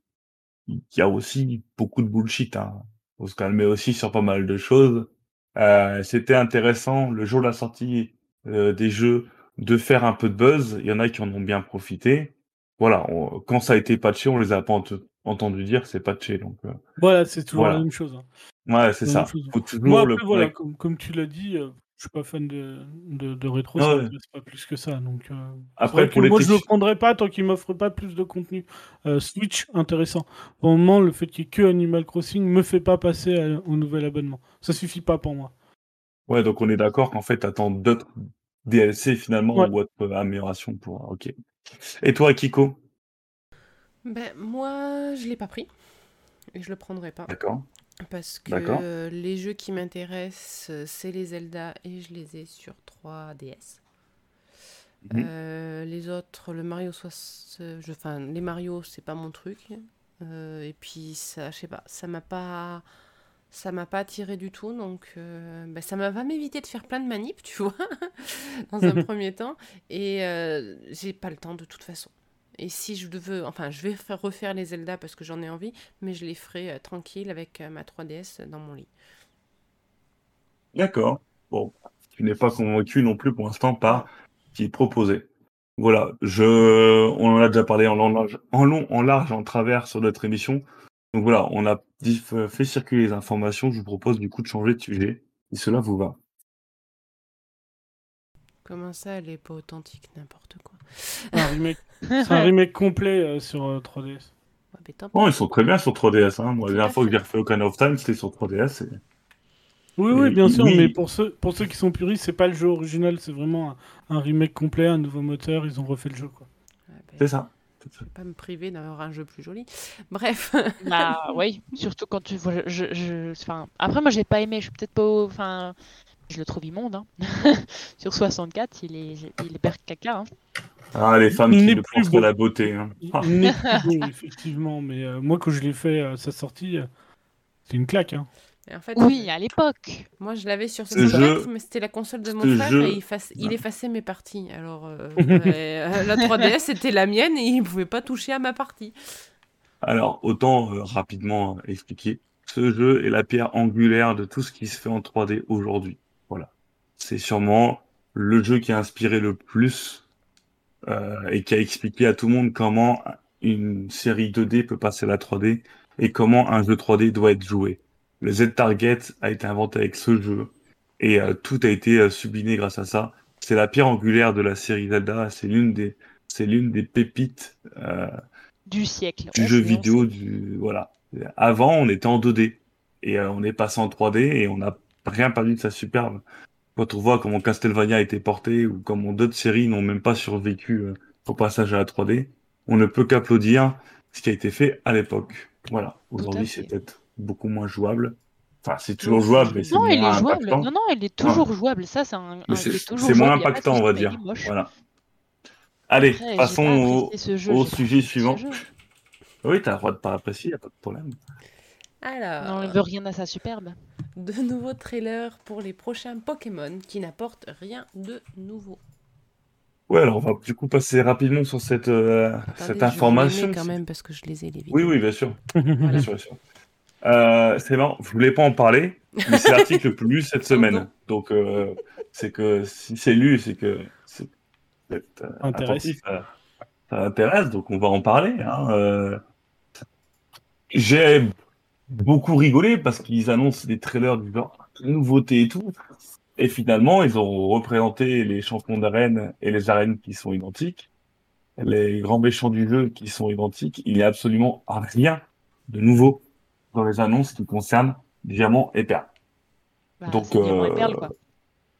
il y a aussi beaucoup de bullshit. Hein. Faut se calmer aussi sur pas mal de choses. Euh, C'était intéressant le jour de la sortie euh, des jeux de faire un peu de buzz. Il y en a qui en ont bien profité. Voilà, on- quand ça a été patché, on les a pas ent- entendu dire que c'est patché. Donc euh, Voilà, c'est toujours Voilà. la même chose. hein. ouais, c'est ça. même chose. Faut toujours Moi le après voilà, comme, comme tu l'as dit, suis pas fan de, de, de rétro, Ah ça ouais. pas plus que ça. Donc euh, Après, pour les moi je le prendrais pas tant qu'il m'offre pas plus de contenu euh, Switch intéressant. Pour le moment, le fait qu'il y ait que Animal Crossing me fait pas passer à- au nouvel abonnement. Ça suffit pas pour moi. Ouais, donc on est d'accord qu'en fait, t'attends d'autres DLC finalement Ouais. ou autres améliorations pour. Ok. Et toi, Kiko? Ben, moi, je l'ai pas pris. Et je le prendrai pas. D'accord. Parce que les jeux qui m'intéressent, euh, c'est les Zelda et je les ai sur 3DS. Mhm. Euh, les autres, le Mario 60, je- enfin les Mario, c'est pas mon truc. Euh, et puis ça, je sais pas, ça m'a pas, ça m'a pas attiré du tout. Donc euh, ben, ça m'a va m'éviter de faire plein de manips, tu vois, dans un premier temps. Et j'ai pas le temps de toute façon. Et si je veux, enfin, je vais faire refaire les Zelda parce que j'en ai envie, mais je les ferai euh, tranquille avec euh, ma 3DS dans mon lit. D'accord. Bon, tu n'es pas convaincu non plus pour l'instant par ce qui est proposé. Voilà, je, on en a déjà parlé en long, en large, en long, en large, en travers sur notre émission. Donc voilà, on a dit- fait circuler les informations. Je vous propose du coup de changer de sujet, si cela vous va. Comment ça, elle est pas authentique, n'importe quoi? Un remake, c'est un remake complet euh, sur euh, 3DS. Ouais, mais tant pis. Bon, ils sont très bien sur 3DS. Hein. Moi, la dernière fois que j'ai refait Ocarina of Time, c'était sur 3DS. et- Oui, Et oui, bien sûr, oui. mais pour ceux, pour ceux qui sont puristes, c'est pas le jeu original, c'est vraiment un, un remake complet, un nouveau moteur, ils ont refait le jeu. Quoi. Ouais, ben, C'est ça. je vais pas me priver d'avoir un jeu plus joli. Bref. Bah oui, surtout quand tu vois. Je, je, enfin, après, moi, j'ai pas aimé. Je suis peut-être pas. au- Enfin, je le trouve immonde. Hein. Sur 64, il est, il est père caca. Hein. Ah, les femmes Il qui ne plus pensent qu'à la beauté. Hein. Ah. Il n'est plus beau, effectivement, mais euh, moi, quand je l'ai fait à sa sortie, euh, c'est une claque. Hein. Et en fait, Oui, à l'époque. moi je l'avais sur Ce 64, jeu- mais c'était la console de mon frère jeu- et il, il effaçait mes parties. Alors, euh, euh, la 3DS c'était la mienne et il pouvait pas toucher à ma partie. Alors, autant euh, rapidement expliquer. Ce jeu est la pierre angulaire de tout ce qui se fait en 3D aujourd'hui. Voilà. C'est sûrement le jeu qui a inspiré le plus euh, et qui a expliqué à tout le monde comment une série 2D peut passer à la 3D et comment un jeu 3D doit être joué. Le Z-Target a été inventé avec ce jeu et euh, tout a été euh, sublimé grâce à ça. C'est la pierre angulaire de la série Zelda. C'est l'une des, c'est l'une des pépites euh, Du siècle. du jeu vidéo. Du avant, on était en 2D et on est passé en 3D et on n'a rien perdu de sa superbe. Quand on voit comment Castlevania a été porté ou comment d'autres séries n'ont même pas survécu euh, au passage à la 3D, on ne peut qu'applaudir ce qui a été fait à l'époque. Voilà. Aujourd'hui, c'est peut-être beaucoup moins jouable. Enfin, c'est toujours jouable, mais c'est Non, il moins est jouable. impactant. Non, non, il est toujours jouable. Ça, c'est un. C'est moins impactant, on va dire. Voilà. Allez, Après, passons pas au, jeu, sujet suivant. Oui, t'as le droit de pas apprécier, y a pas de problème. Alors, Non, il veut rien à sa superbe. De nouveaux trailers pour les prochains Pokémon qui n'apportent rien de nouveau. Ouais, alors on va du coup passer rapidement sur cette, euh, Attendez, cette information. quand même parce que je les ai les vidéos. Oui, oui, bien sûr. Bien sûr, bien sûr. Euh, c'est marrant, je voulais pas en parler, mais c'est l'article le plus lu cette semaine. Donc, euh, c'est que si c'est lu, c'est que c'est euh, Intéresse. attentif, ça, ça intéresse, donc on va en parler. Hein. Euh, J'ai beaucoup rigolé parce qu'ils annoncent des trailers du genre nouveautés et tout. Et finalement, ils ont représenté les champions d'arène et les arènes qui sont identiques, les grands méchants du jeu qui sont identiques. Il n'y a absolument rien de nouveau dans les annonces qui concernent Diamant et Perle. Bah, Donc, et euh, Perle, quoi.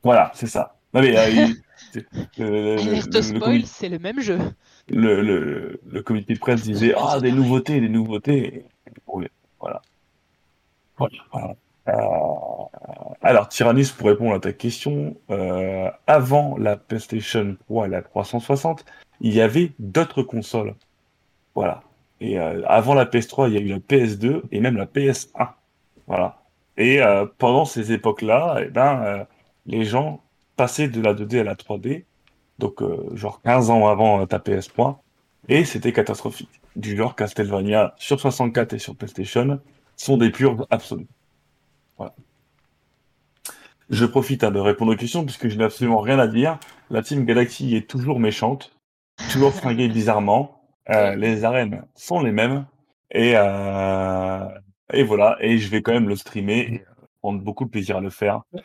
Voilà, c'est ça. Non, mais, euh, il- c'est- le, Alerte spoil, c'est même jeu. le, le, le comité de presse disait Ah, des nouveautés, des nouveautés. Voilà. Euh, alors, Tyrannus, pour répondre à ta question, euh, avant la PlayStation 3 et la 360, il y avait d'autres consoles. Voilà. Et euh, avant la PS3, il y a eu la PS2 et même la PS1. Voilà. Et pendant ces époques-là, eh ben, les gens passaient de la 2D à la 3D donc genre 15 ans avant ta PS3, et c'était catastrophique. Du genre Castlevania sur 64 et sur PlayStation sont des purs absolus. Voilà. Je profite hein, de répondre aux questions puisque je n'ai absolument rien à dire. La Team Galaxy est toujours méchante, toujours fringuée bizarrement. Euh, les arènes sont les mêmes et euh, et voilà. Et je vais quand même le streamer et prendre beaucoup de plaisir à le faire. Euh,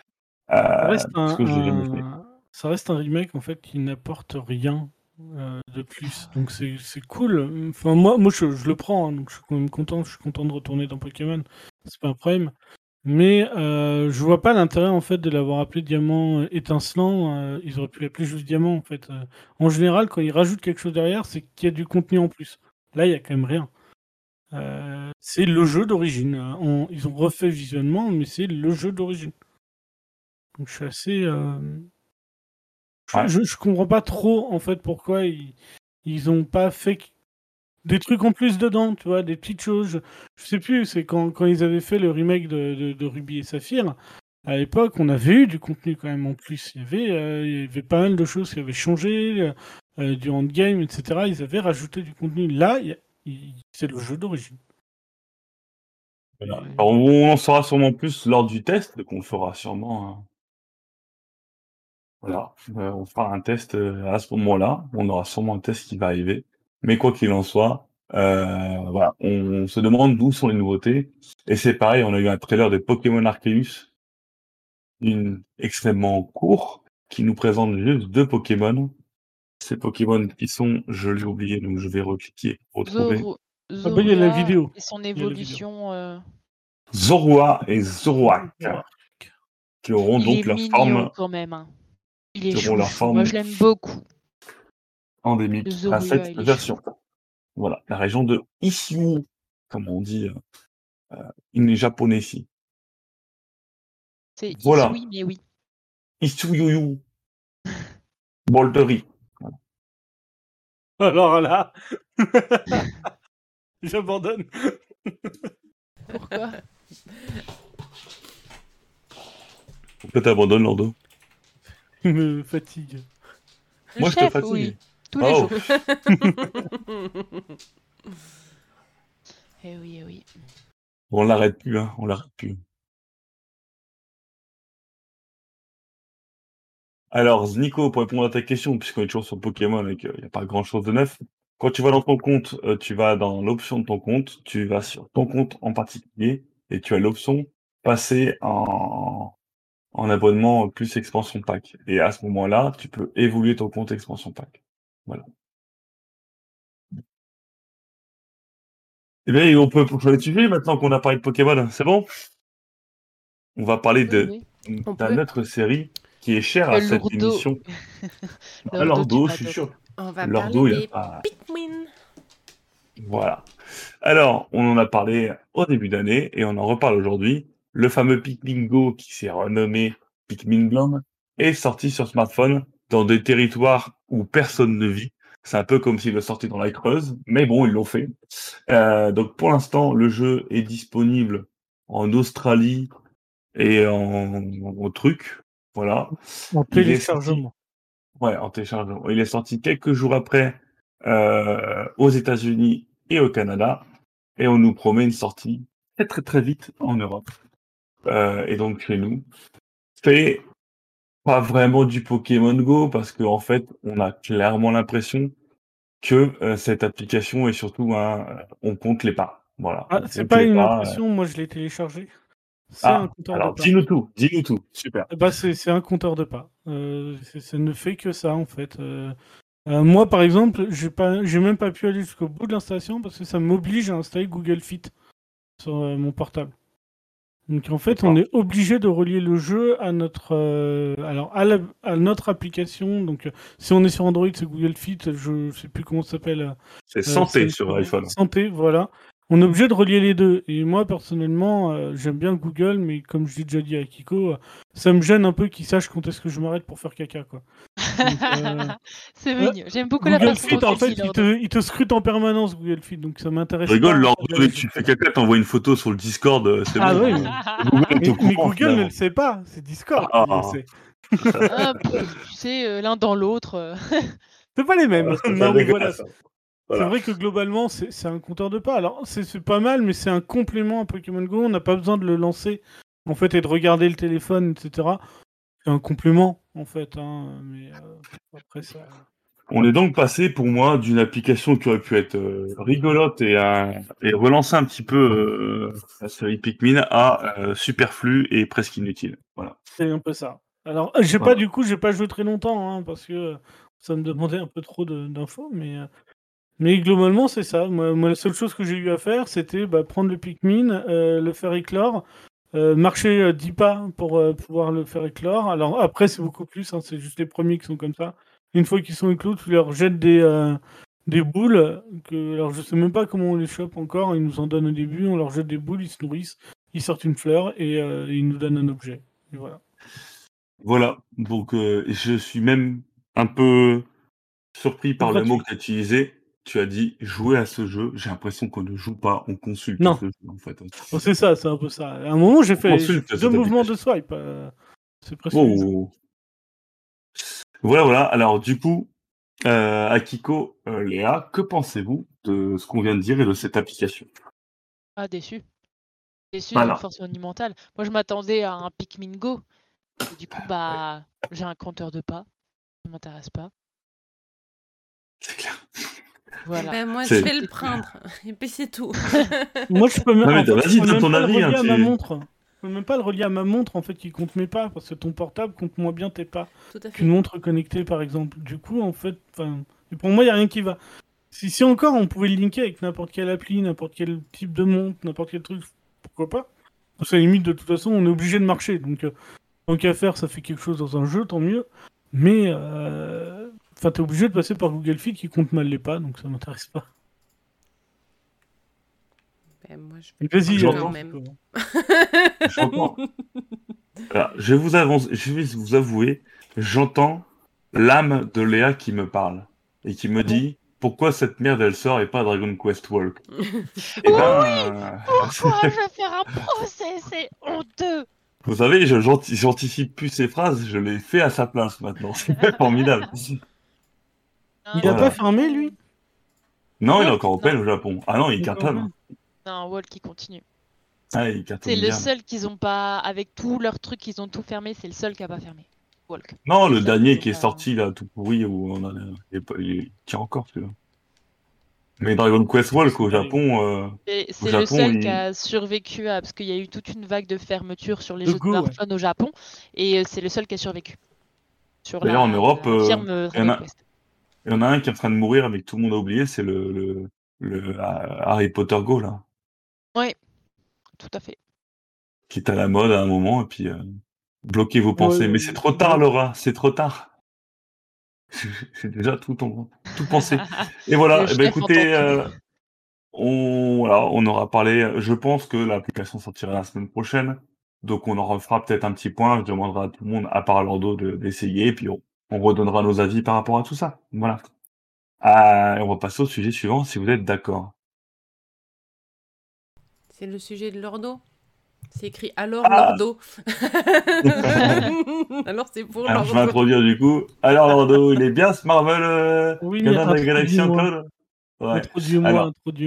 Ça reste, un, fait. un- ça reste un remake en fait qui n'apporte rien euh, de plus. Donc c'est cool. Enfin moi, moi je, je le prends, hein, donc je suis quand même content. Je suis content de retourner dans Pokémon. C'est pas un problème. Mais euh, je vois pas l'intérêt en fait de l'avoir appelé Diamant étincelant. Euh, ils auraient pu l'appeler juste Diamant en fait. En général, quand ils rajoutent quelque chose derrière, c'est qu'il y a du contenu en plus. Là, il y a quand même rien. C'est le jeu d'origine. Ils ont refait visuellement, mais c'est le jeu d'origine. Donc je suis assez. Je, Ouais. je, je comprends pas trop en fait pourquoi ils, ils ont pas fait des trucs en plus dedans, tu vois, des petites choses. Je, je sais plus, c'est quand, quand ils avaient fait le remake de, de, de Ruby et Saphir. À l'époque, on avait eu du contenu quand même en plus. Il y avait, euh, il y avait pas mal de choses qui avaient changé, euh, euh, du endgame, etc. Ils avaient rajouté du contenu. Là, c'est le jeu d'origine. Voilà. On en saura sûrement plus lors du test qu'on fera sûrement. hein. Voilà, Euh, on fera un test euh, à ce moment-là. On aura sûrement un test qui va arriver. Mais quoi qu'il en soit, euh, voilà, on, se demande d'où sont les nouveautés. Et c'est pareil, on a eu un trailer de Pokémon Arceus, une extrêmement court, qui nous présente juste deux Pokémon. Ces Pokémon qui sont, je l'ai oublié, donc je vais recliquer pour retrouver. Zoro- Ah bah, il y a la Zorua vidéo. Et son évolution. euh, Zorua et Zoroark, qui auront il donc est leur mignon forme quand même. hein. Il est auront leur chouchou. Moi, forme. je l'aime beaucoup. endémique à cette est version. Voilà, la région de Issue, comme on dit euh, euh, in japonais ici. C'est Voilà. oui, mais oui. Issuyuyu. Boldery. Alors là, j'abandonne. Pourquoi? Pourquoi t'abandonnes, Lando? Il me fatigue. Le Moi, je te fatigue. oui. Tous les Oh. jours. Eh oui, eh oui. On l'arrête plus, hein, on l'arrête plus. Alors, Nico, pour répondre à ta question, puisqu'on est toujours sur Pokémon et qu'il n'y a pas grand chose de neuf, quand tu vas dans ton compte, euh, tu vas dans l'option de ton compte, tu vas sur ton compte en particulier et tu as l'option passer en, en abonnement plus expansion pack. Et à ce moment-là, tu peux évoluer ton compte expansion pack. Voilà. Eh bien, on peut poursuivre le sujet maintenant qu'on a parlé de Pokémon. C'est bon? On va parler de oui. Autre série qui est chère à cette émission. Ah, Lordo, Lourdeau je suis sûr. On va Lordo, il y a des pas... Voilà. Alors, on en a parlé au début d'année et on en reparle aujourd'hui. Le fameux Pikmin Go qui s'est renommé Pikmin Blanc est sorti sur smartphone dans des territoires où personne ne vit. C'est un peu comme s'il le sortait dans la Creuse, mais bon, ils l'ont fait. Euh, donc pour l'instant, le jeu est disponible en Australie et en, en truc. Voilà. En téléchargement. Ouais, en téléchargement. Il est sorti quelques jours après euh, aux États-Unis et au Canada, et on nous promet une sortie très très très vite en Europe. Euh, et donc chez nous, c'est pas vraiment du Pokémon Go parce qu'en fait, on a clairement l'impression que euh, cette application est surtout un, euh, on compte les pas. Voilà. Ah, c'est pas une pas, euh. impression, moi je l'ai téléchargé. C'est un Ah, compteur alors de pas. dis-nous tout, dis-nous tout. Super. Ben, c'est un compteur de pas. Ça ne fait que ça en fait. Moi par exemple, j'ai pas, même pas pu aller jusqu'au bout de l'installation parce que ça m'oblige à installer Google Fit sur mon portable. Donc en fait, on est obligé de relier le jeu à notre, euh, alors à, la- à notre application. Donc euh, si on est sur Android, c'est Google Fit. Je sais plus comment ça s'appelle. euh, C'est euh, santé sur iPhone. Santé, voilà. On est obligé de relier les deux. Et moi, personnellement, j'aime bien Google, mais comme je l'ai déjà dit à Kiko, ça me gêne un peu qu'il sache quand est-ce que je m'arrête pour faire caca. Quoi. c'est euh, mignon. J'aime beaucoup la Google façon Fit, dont en fait, il te, il te scrute en permanence, Google Fit, donc ça m'intéresse rigole, lors tu fais caca, t'envoies une photo sur le Discord, euh, c'est Ah bon. oui, mais, Google mais- Google ne le sait pas, c'est Discord Ah. qui le sait. Ah, tu sais, euh, l'un dans l'autre. euh. C'est pas les mêmes. Voilà, c'est non, voilà, vrai que globalement, c'est c'est un compteur de pas. Alors, c'est c'est pas mal, mais c'est un complément à Pokémon Go. On n'a pas besoin de le lancer, en fait, et de regarder le téléphone, etc. C'est un complément, en fait. hein, Mais euh, après, ça... On est donc passé pour moi d'une application qui aurait pu être euh, rigolote et, euh, et relancer un petit peu euh, la série Pikmin à euh, superflu et presque inutile. Voilà. c'est un peu ça. Alors, j'ai Voilà. pas, du coup, j'ai pas joué très longtemps, hein, parce que ça me demandait un peu trop d'infos, mais... Mais globalement, c'est ça. Moi, moi, la seule chose que j'ai eu à faire, c'était bah, prendre le Pikmin, le faire éclore, euh, marcher euh, 10 pas pour euh, pouvoir le faire éclore. Alors après, c'est beaucoup plus, hein, c'est juste les premiers qui sont comme ça. Une fois qu'ils sont éclos, tu leur jettes des, euh, des boules. Que, alors je sais même pas comment on les chope encore, ils nous en donnent au début, on leur jette des boules, ils se nourrissent, ils sortent une fleur et ils nous donnent un objet. Et voilà. Voilà. Donc je suis même un peu surpris par le mot que tu as utilisé. Tu as dit jouer à ce jeu. J'ai l'impression qu'on ne joue pas, on consulte Non. ce jeu en fait. Bon, c'est ça, c'est un peu ça. À un moment, j'ai fait, deux mouvements de swipe. euh, c'est presque. Oh. Voilà, voilà. Alors du coup, euh, Akiko, euh, Léa, que pensez-vous de ce qu'on vient de dire et de cette application? Ah, déçu. Déçu Voilà. force monumentale. Moi, je m'attendais à un Pikmin Go. Et du coup, bah, j'ai un compteur de pas. Ça m'intéresse pas. C'est clair. Voilà. Ben, moi, je vais le prendre. Et puis c'est tout. Moi, je peux même, Non, mais en fait, vas-y, donne ton avis, hein, à ma montre. Je peux même pas le relier à ma montre, en fait, qui compte mes pas, parce que ton portable compte moins bien tes pas Tout à fait. qu'une montre connectée, par exemple. Du coup, en fait, pour moi, il y a rien qui va. Si, si encore, on pouvait le linker avec n'importe quelle appli, n'importe quel type de montre, n'importe quel truc, pourquoi pas Parce qu'à la limite, de toute façon, on est obligé de marcher, donc euh, tant qu'à faire, ça fait quelque chose dans un jeu, tant mieux. Mais, euh, enfin, t'es obligé de passer par Google Fit qui compte mal les pas, donc ça m'intéresse pas. Ben, moi, je Mais Vas-y, euh, quand même. Voilà, je vais vous avance, je vais vous avouer, j'entends l'âme de Léa qui me parle et qui me dit pourquoi cette merde elle sort et pas Dragon Quest Walk? Eh ben, Pourquoi je vais faire un procès? C'est honteux vous savez, je- j'anticipe plus ses phrases, je les fais à sa place maintenant. C'est formidable. Il a Voilà. pas fermé, lui? Non, il est encore au non. au Japon. Ah non, il cartonne. Non, Wall qui continue. Ah, il cartonne C'est le seul qu'ils ont pas, avec tous leurs trucs, ils ont tout fermé. C'est le seul qui a pas fermé. Walk. Non, le dernier qui est pas- sorti là, tout pourri, où on a, il, il tient encore celui-là. Mais Dragon Quest Walk au Ouais. Japon, euh, C'est le Japon, seul il- qui a survécu à, parce qu'il y a eu toute une vague de fermeture sur les De jeux Go, de ouais. smartphone au Japon, et euh, c'est le seul qui a survécu. Sur D'ailleurs, en Europe, euh, il y en a-. il y en a un qui est en train de mourir avec tout le monde a oublié, c'est le, le, le euh, Harry Potter Go là, Tout à fait. qui est à la mode à un moment et puis euh, bloquez vos pensées. Ouais, Mais c'est trop tard, Laura, c'est trop tard. J'ai déjà tout en, tout pensé. Et voilà, eh ben, écoutez, euh, on, voilà, on aura parlé. Je pense que l'application sortira la semaine prochaine. Donc on en refera peut-être un petit point. Je demanderai à tout le monde, à part Lordo, de- d'essayer. Et puis on, on redonnera nos avis par rapport à tout ça. Voilà. Ah, et on va passer au sujet suivant, si vous êtes d'accord. C'est le sujet de Lordo. C'est écrit alors Ah. Lordo. alors c'est pour Alors je vais Lordo. introduire du coup. Alors Lordo, il est bien ce Marvel euh, Oui, introduis-moi. Uncloud Ouais.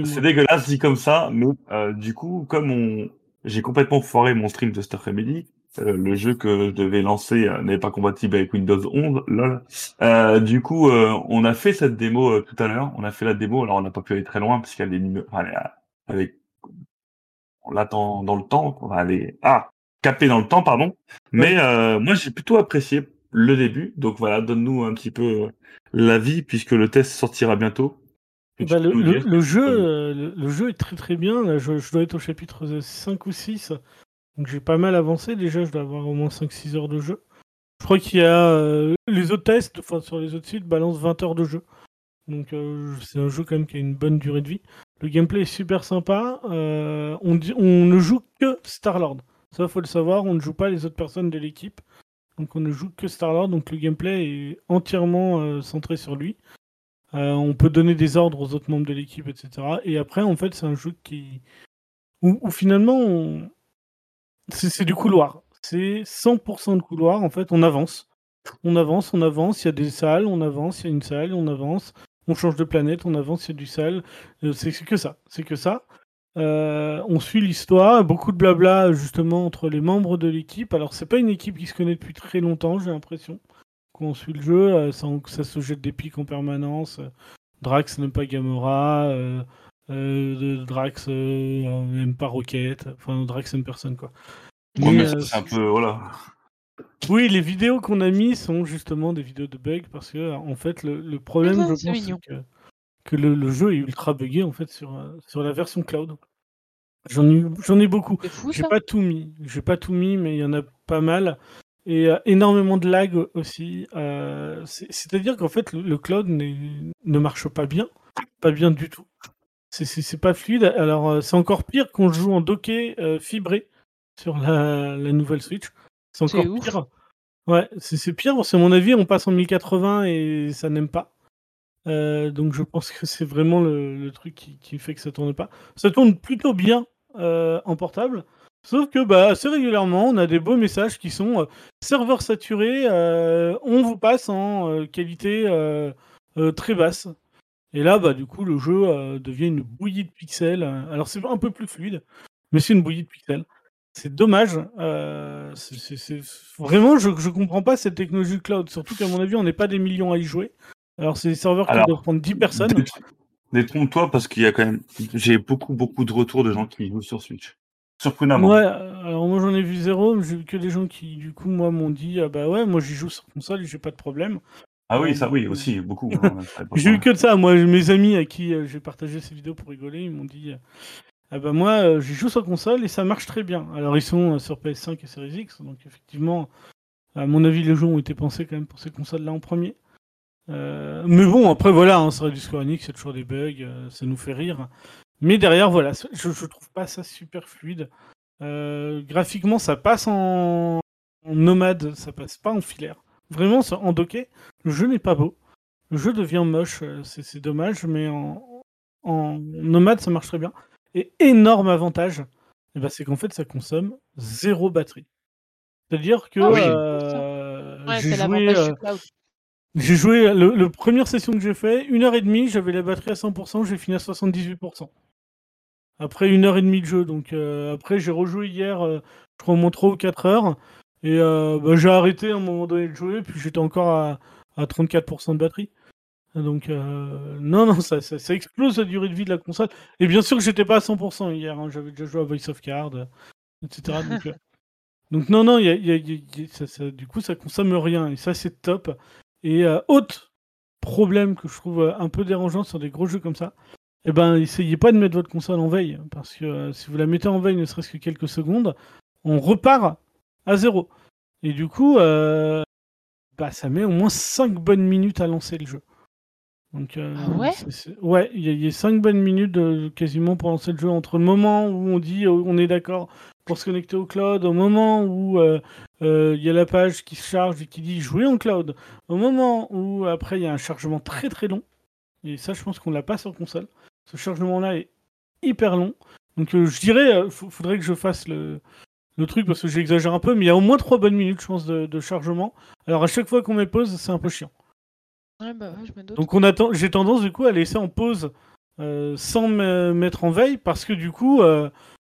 C'est dégueulasse dit comme ça, mais euh, du coup, comme on, j'ai complètement foiré mon stream de cet après-midi, euh, le jeu que je devais lancer euh, n'est pas compatible avec Windows 11, lol. Euh, du coup, euh, on a fait cette démo tout à l'heure. On a fait la démo, alors on n'a pas pu aller très loin parce qu'elle est, enfin, elle est, on l'attend dans le temps, enfin, elle est ah capée dans le temps, pardon. Mais euh, moi, j'ai plutôt apprécié le début. Donc voilà, donne-nous un petit peu l'avis puisque le test sortira bientôt. Bah, le, jeu, le, le jeu est très très bien. Là, je, je dois être au chapitre 5 ou 6. Donc j'ai pas mal avancé déjà. Je dois avoir au moins 5-6 heures de jeu. Je crois qu'il y a euh, les autres tests, enfin sur les autres sites, balancent 20 heures de jeu. Donc euh, c'est un jeu quand même qui a une bonne durée de vie. Le gameplay est super sympa. Euh, on, ne joue que Star-Lord. Ça, faut le savoir. On ne joue pas les autres personnes de l'équipe. Donc on ne joue que Star-Lord. Donc le gameplay est entièrement centré sur lui. On peut donner des ordres aux autres membres de l'équipe, etc. Et après, en fait, c'est un jeu qui. où, où finalement, on- c'est du couloir. C'est 100% de couloir. En fait, on avance. On avance, on avance. Il y a des salles, on avance. Il y a une salle, on avance. On change de planète, on avance. Il y a du salle. Euh, c'est que ça. C'est que ça. Euh, on suit l'histoire. Beaucoup de blabla, justement, entre les membres de l'équipe. Alors, c'est pas une équipe qui se connaît depuis très longtemps, j'ai l'impression quand on suit le jeu, euh, ça, se jette des pics en permanence. Drax n'aime pas Gamora, euh, de- Drax euh, n'aime pas Rocket, enfin Drax n'aime personne quoi. Ouais, Mais, mais ça, euh, c'est un peu, voilà. oui, les vidéos qu'on a mis sont justement des vidéos de bugs parce que en fait le, le problème je c'est pense mignon. c'est que, que le, le jeu est ultra buggé en fait sur, euh, sur la version cloud. J'en ai, j'en ai beaucoup. C'est fou J'ai ça. pas tout mis, j'ai pas tout mis, mais il y en a pas mal. Et euh, énormément de lag aussi. Euh, c'est- C'est-à-dire qu'en fait, le, le cloud n'est- ne marche pas bien. Pas bien du tout. C'est- pas fluide. Alors, euh, c'est encore pire qu'on joue en docké euh, fibré sur la, la nouvelle Switch. C'est encore ouf. pire. Ouais, c'est pire. C'est mon avis, on passe en 1080 et ça n'aime pas. Euh, donc je pense que c'est vraiment le, le truc qui, qui fait que ça tourne pas. Ça tourne plutôt bien euh, en portable. Sauf que bah, assez régulièrement, on a des beaux messages qui sont euh, serveur saturé, euh, on vous passe en euh, qualité très basse. Et là, bah, du coup, le jeu euh, devient une bouillie de pixels. Alors, c'est un peu plus fluide, mais c'est une bouillie de pixels. C'est dommage. euh, c'est- c'est- c'est- Vraiment, je ne comprends pas cette technologie cloud. Surtout qu'à mon avis, on n'est pas des millions à y jouer. Alors, c'est des serveurs qui Alors, doivent prendre 10 personnes. Détr- Détrompe-toi parce qu'il y a quand même, j'ai beaucoup, beaucoup de retours de gens qui jouent sur Switch. Surprenamment. Ouais, euh, alors moi j'en ai vu zéro, j'ai vu que des gens qui, du coup, moi m'ont dit Ah bah ouais, moi j'y joue sur console et j'ai pas de problème. Ah oui, Euh, ça oui, aussi, beaucoup. hein, J'ai eu que de ça. Moi, mes amis à qui euh, j'ai partagé ces vidéos pour rigoler, ils m'ont dit Ah bah moi, euh, j'y joue sur console et ça marche très bien. Alors, ils sont euh, sur PS5 et Series X, donc effectivement, à mon avis, les jeux ont été pensés quand même pour ces consoles-là en premier. Euh, mais bon, après, voilà, hein, ça reste du Square Enix, il y a toujours des bugs, euh, ça nous fait rire. Mais derrière, voilà, je, je trouve pas ça super fluide. Euh, graphiquement, ça passe en, en nomade, ça passe pas en filaire. Vraiment, ça- en docké, le jeu n'est pas beau. Le jeu devient moche, euh, c'est dommage, mais en, en nomade, ça marche très bien. Et énorme avantage, eh ben, c'est qu'en fait, ça consomme zéro batterie. C'est-à-dire que Ah oui. euh, Ouais, j'ai joué, euh, joué le, le première session que j'ai fait, une heure et demie, j'avais la batterie à 100%, j'ai fini à 78%. après une heure et demie de jeu. Donc euh, après, j'ai rejoué hier, euh, je crois au moins 3 ou 4 heures. Et euh, bah, j'ai arrêté à un moment donné de jouer, puis j'étais encore à, à 34% de batterie. Donc euh, non, non, ça, ça, explose la durée de vie de la console. Et bien sûr que j'étais pas à 100% hier, hein. j'avais déjà joué à Voice of Card, euh, etc. Donc, non, non, y y a- du coup, ça consomme rien, et ça, c'est top. Et autre problème que je trouve un peu dérangeant sur des gros jeux comme ça, eh ben, essayez pas de mettre votre console en veille, parce que si vous la mettez en veille ne serait-ce que quelques secondes, on repart à zéro. Et du coup, euh, bah, ça met au moins 5 bonnes minutes à lancer le jeu. Donc, euh, Ah ouais? Ouais, il y, a- il y a 5 bonnes minutes de- quasiment pour lancer le jeu entre le moment où on dit euh, on est d'accord pour se connecter au cloud, au moment où euh, il y a la page qui se charge et qui dit jouer en cloud, au moment où après il y a un chargement très très long. Et ça, je pense qu'on l'a pas sur console. Ce chargement-là est hyper long. Donc je dirais, faut- faudrait que je fasse le, le truc parce que j'exagère un peu, mais il y a au moins 3 bonnes minutes, je pense, de, de chargement. Alors à chaque fois qu'on met pause, c'est un peu chiant. Ouais, bah ouais, je me doute. Donc on attend, j'ai tendance du coup à laisser en pause euh, sans me mettre en veille parce que du coup, euh,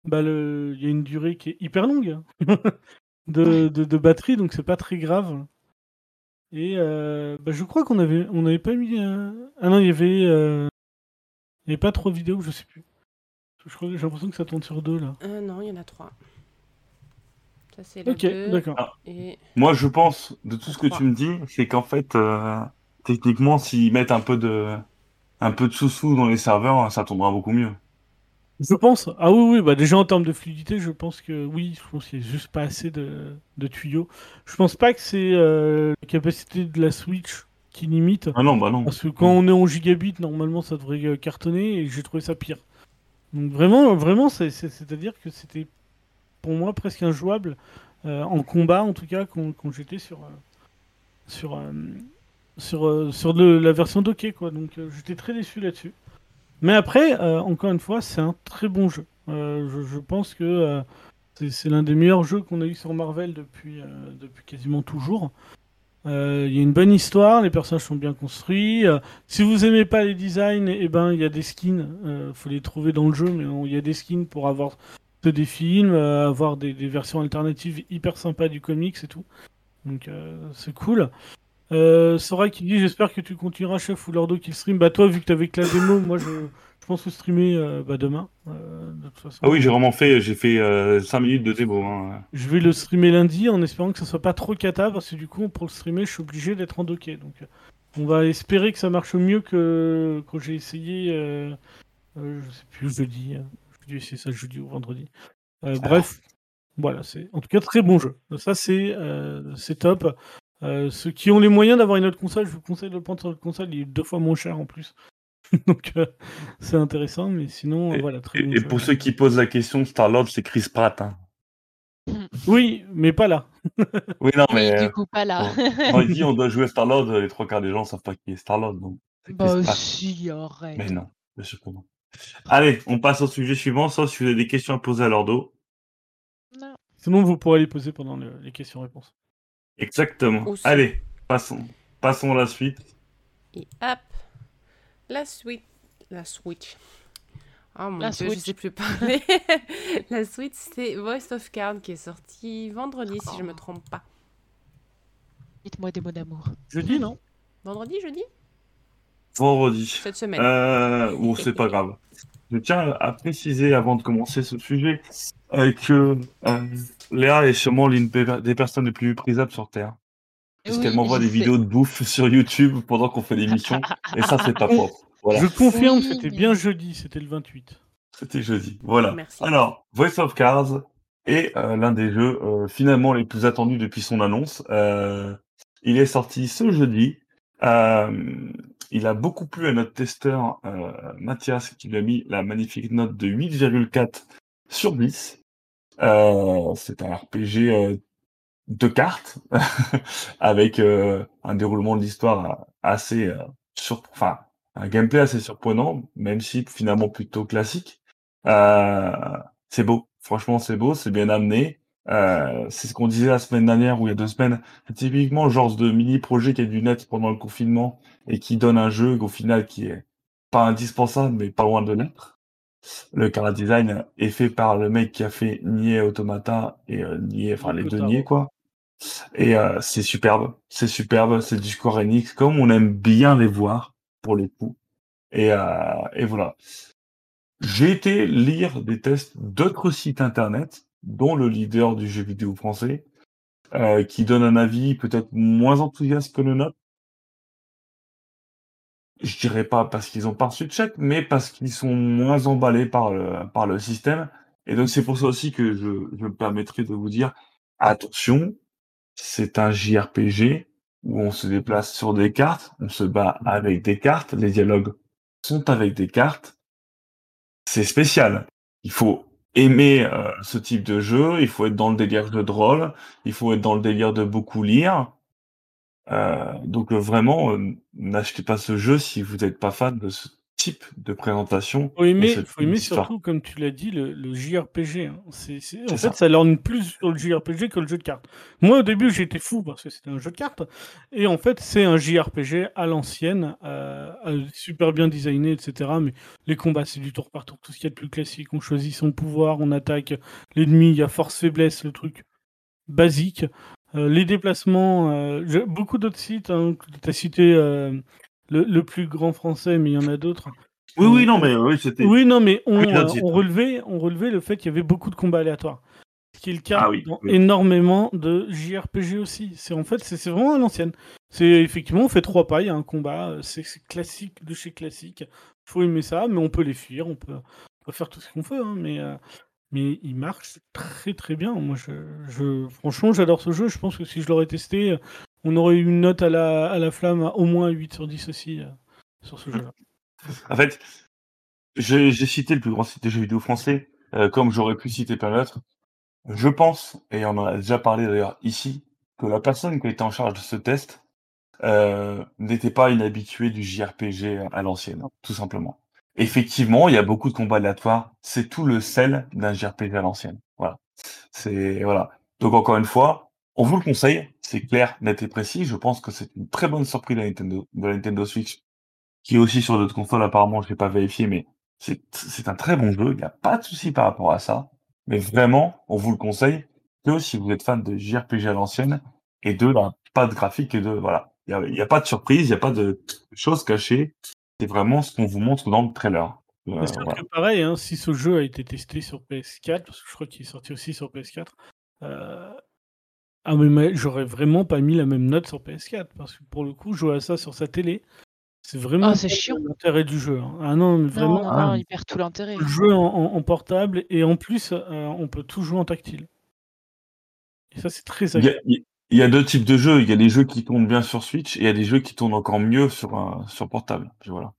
bah, le- il y a une durée qui est hyper longue hein, de, de, de batterie, donc c'est pas très grave. Et euh, bah, je crois qu'on avait, on n'avait pas mis. euh, Ah non, il y avait, euh, il y avait pas trois vidéos, je sais plus. Je crois que j'ai l'impression que ça tourne sur deux là. Euh, non, il y en a trois. Ça, c'est la Ok, deux, d'accord. Et... Moi, je pense, de tout ce que tu me dis, c'est qu'en fait, euh, techniquement, s'ils mettent un peu de, un peu de sous-sous dans les serveurs, ça tournera beaucoup mieux. Je pense. Ah oui, oui, bah déjà en termes de fluidité, je pense que oui, je pense qu'il n'y a juste pas assez de, de tuyaux. Je pense pas que c'est euh, la capacité de la Switch qui limite. Ah non, bah non. Parce que quand on est en gigabit, normalement ça devrait euh, cartonner et j'ai trouvé ça pire. Donc vraiment, vraiment, c'est- c'est- c'est-à-dire que c'était pour moi presque injouable euh, en combat, en tout cas, quand, j'étais sur euh, sur euh, sur sur la version dockée, quoi. Donc j'étais très déçu là-dessus. Mais après, encore une fois, c'est un très bon jeu. Je, je pense que c'est l'un des meilleurs jeux qu'on a eu sur Marvel depuis depuis quasiment toujours. Il y a une bonne histoire, les personnages sont bien construits. Si vous aimez pas les designs, eh ben il y a des skins. Faut les trouver dans le jeu, mais il y a des skins pour avoir des films, euh, avoir des, des versions alternatives hyper sympas du comics et tout. Donc euh, c'est cool. Euh, Sora qui dit j'espère que tu continueras chef ou Lordo qui stream. Bah toi vu que t'avais que la démo, moi je, je pense que streamer euh, bah, demain. euh, de toute façon. Ah oui, j'ai vraiment fait, j'ai fait euh, 5 minutes de démo. Hein. Je vais le streamer lundi en espérant que ça soit pas trop cata parce que du coup pour le streamer je suis obligé d'être en docké. Donc on va espérer que ça marche mieux que quand j'ai essayé, je sais plus jeudi, j'ai dû essayer ça jeudi ou vendredi. Euh, bref, voilà c'est en tout cas très bon jeu. Ça c'est euh, c'est top. Euh, ceux qui ont les moyens d'avoir une autre console, je vous conseille de le prendre sur votre console. Il est deux fois moins cher en plus. Donc euh, c'est intéressant, mais sinon euh, voilà très bon Et, et jeu. pour ceux qui posent la question, Star-Lord, c'est Chris Pratt. Hein. Oui, mais pas là. Oui, non, Oui, mais du coup, pas là. quand il dit on doit jouer à Star-Lord, les trois quarts des gens savent pas qui est Star-Lord. Donc, c'est bah si, arrête. Mais non, bien sûr que non. Allez, on passe au sujet suivant, sauf si vous avez des questions à poser à Lordo. Non. Sinon vous pourrez les poser pendant le- les questions-réponses. Exactement. Aussi. Allez, passons. Passons à la suite. Et hop, la Switch. La Switch. Oh mon La dieu, je Switch. sais plus parler. la Switch, c'est Voice of Card qui est sorti vendredi, si je me trompe pas. Dites-moi des mots d'amour. Jeudi, non? Vendredi, jeudi? Vendredi. Cette semaine. Euh, bon, c'est pas grave. Je tiens à préciser avant de commencer ce sujet euh, que euh, Léa est sûrement l'une des personnes les plus méprisables sur Terre. Puisqu'elle Oui, m'envoie des sais. vidéos de bouffe sur YouTube pendant qu'on fait l'émission. et ça, c'est pas propre. Voilà. Je confirme, Oui, c'était bien jeudi, c'était le 28. C'était jeudi. Voilà. Merci. Alors, Voice of Cards est euh, l'un des jeux euh, finalement les plus attendus depuis son annonce. Euh, il est sorti ce jeudi. Euh, il a beaucoup plu à notre testeur euh, Mathias qui lui a mis la magnifique note de 8,4 sur 10. Euh, c'est un RPG euh, de cartes avec euh, un déroulement de l'histoire assez euh, sur, enfin un gameplay assez surprenant, même si finalement plutôt classique. Euh, c'est beau, franchement c'est beau, c'est bien amené. Euh, c'est ce qu'on disait la semaine dernière ou il y a deux semaines. C'est typiquement le genre de mini projet qui a dû naître pendant le confinement et qui donne un jeu au final qui est pas indispensable mais pas loin de l'être. Le chara design est fait par le mec qui a fait Nier Automata et euh, Nier, enfin les deux. Nier quoi. Et euh, c'est superbe, c'est superbe, c'est du Square Enix comme on aime bien les voir pour le coup. Et, euh, et voilà. J'ai été lire des tests d'autres sites internet, dont le leader du jeu vidéo français, euh, qui donne un avis peut-être moins enthousiaste que le nôtre. Je dirais pas parce qu'ils ont pas reçu de chèque, mais parce qu'ils sont moins emballés par le, par le système. Et donc c'est pour ça aussi que je, je me permettrai de vous dire, attention, c'est un JRPG où on se déplace sur des cartes, on se bat avec des cartes, les dialogues sont avec des cartes. C'est spécial. Il faut aimer euh, ce type de jeu, il faut être dans le délire de drôle, il faut être dans le délire de beaucoup lire. Euh, donc euh, vraiment, euh, n'achetez pas ce jeu si vous n'êtes pas fan de ce type de présentation. Faut aimer, faut aimer surtout, comme tu l'as dit, le, le JRPG. hein. En fait, ça. ça lorgne plus sur le JRPG que le jeu de cartes. Moi, au début, j'étais fou parce que c'était un jeu de cartes. Et en fait, c'est un JRPG à l'ancienne, euh, super bien designé, etc. Mais les combats, c'est du tour par tour, tout ce qu'il y a de plus classique. On choisit son pouvoir, on attaque l'ennemi, il y a force-faiblesse, le truc basique. Euh, les déplacements, euh, je- beaucoup d'autres sites, hein, tu as cité le, le plus grand français, mais il y en a d'autres. Oui, oui, non, mais oui, c'était. Oui, non, mais on, euh, on relevait, on relevait le fait qu'il y avait beaucoup de combats aléatoires. Ce qui est le cas Ah oui, dans oui. énormément de JRPG aussi. C'est en fait, c'est vraiment à l'ancienne. C'est effectivement, on fait trois pas, il y a un combat, euh, c'est classique de chez classique. Faut aimer ça, mais on peut les fuir, on peut, on peut faire tout ce qu'on veut, hein, mais, euh, mais il marche très très bien. Moi, je, je- franchement, j'adore ce jeu. Je pense que si je l'aurais testé, euh, on aurait eu une note à la, flamme à au moins 8 sur 10 aussi euh, sur ce jeu-là. En fait, j'ai cité le plus grand site de jeux vidéo français, euh, comme j'aurais pu citer plein d'autres. Je pense, et on en a déjà parlé d'ailleurs ici, que la personne qui été en charge de ce test euh, n'était pas inhabituée du JRPG à l'ancienne, tout simplement. Effectivement, il y a beaucoup de combats aléatoires. C'est tout le sel d'un JRPG à l'ancienne. Voilà. C'est voilà. Donc encore une fois, on vous le conseille. C'est clair, net et précis. Je pense que c'est une très bonne surprise de la Nintendo, de la Nintendo Switch, qui est aussi sur d'autres consoles. Apparemment, je l'ai pas vérifié, mais c'est un très bon jeu. Il n'y a pas de souci par rapport à ça. Mais vraiment, on vous le conseille que si vous êtes fan de JRPG à l'ancienne et de la pas de graphique et de voilà. Il y a, pas de surprise, il y a pas de choses cachées. C'est vraiment ce qu'on vous montre dans le trailer. Euh, C'est voilà. que pareil, hein, si ce jeu a été testé sur PS4, parce que je crois qu'il est sorti aussi sur PS4, euh, ah mais, mais j'aurais vraiment pas mis la même note sur PS4, parce que pour le coup, jouer à ça sur sa télé, c'est vraiment Ah, chiant. l'intérêt du jeu. hein. Ah non, mais vraiment, non, ah, non, il perd tout l'intérêt. le jeu en, en- en portable, et en plus, euh, on peut tout jouer en tactile. Et ça, c'est très Il y, a, agréable. il y a deux types de jeux. Il y a des jeux qui tournent bien sur Switch et il y a des jeux qui tournent encore mieux sur, un- sur portable. Puis voilà.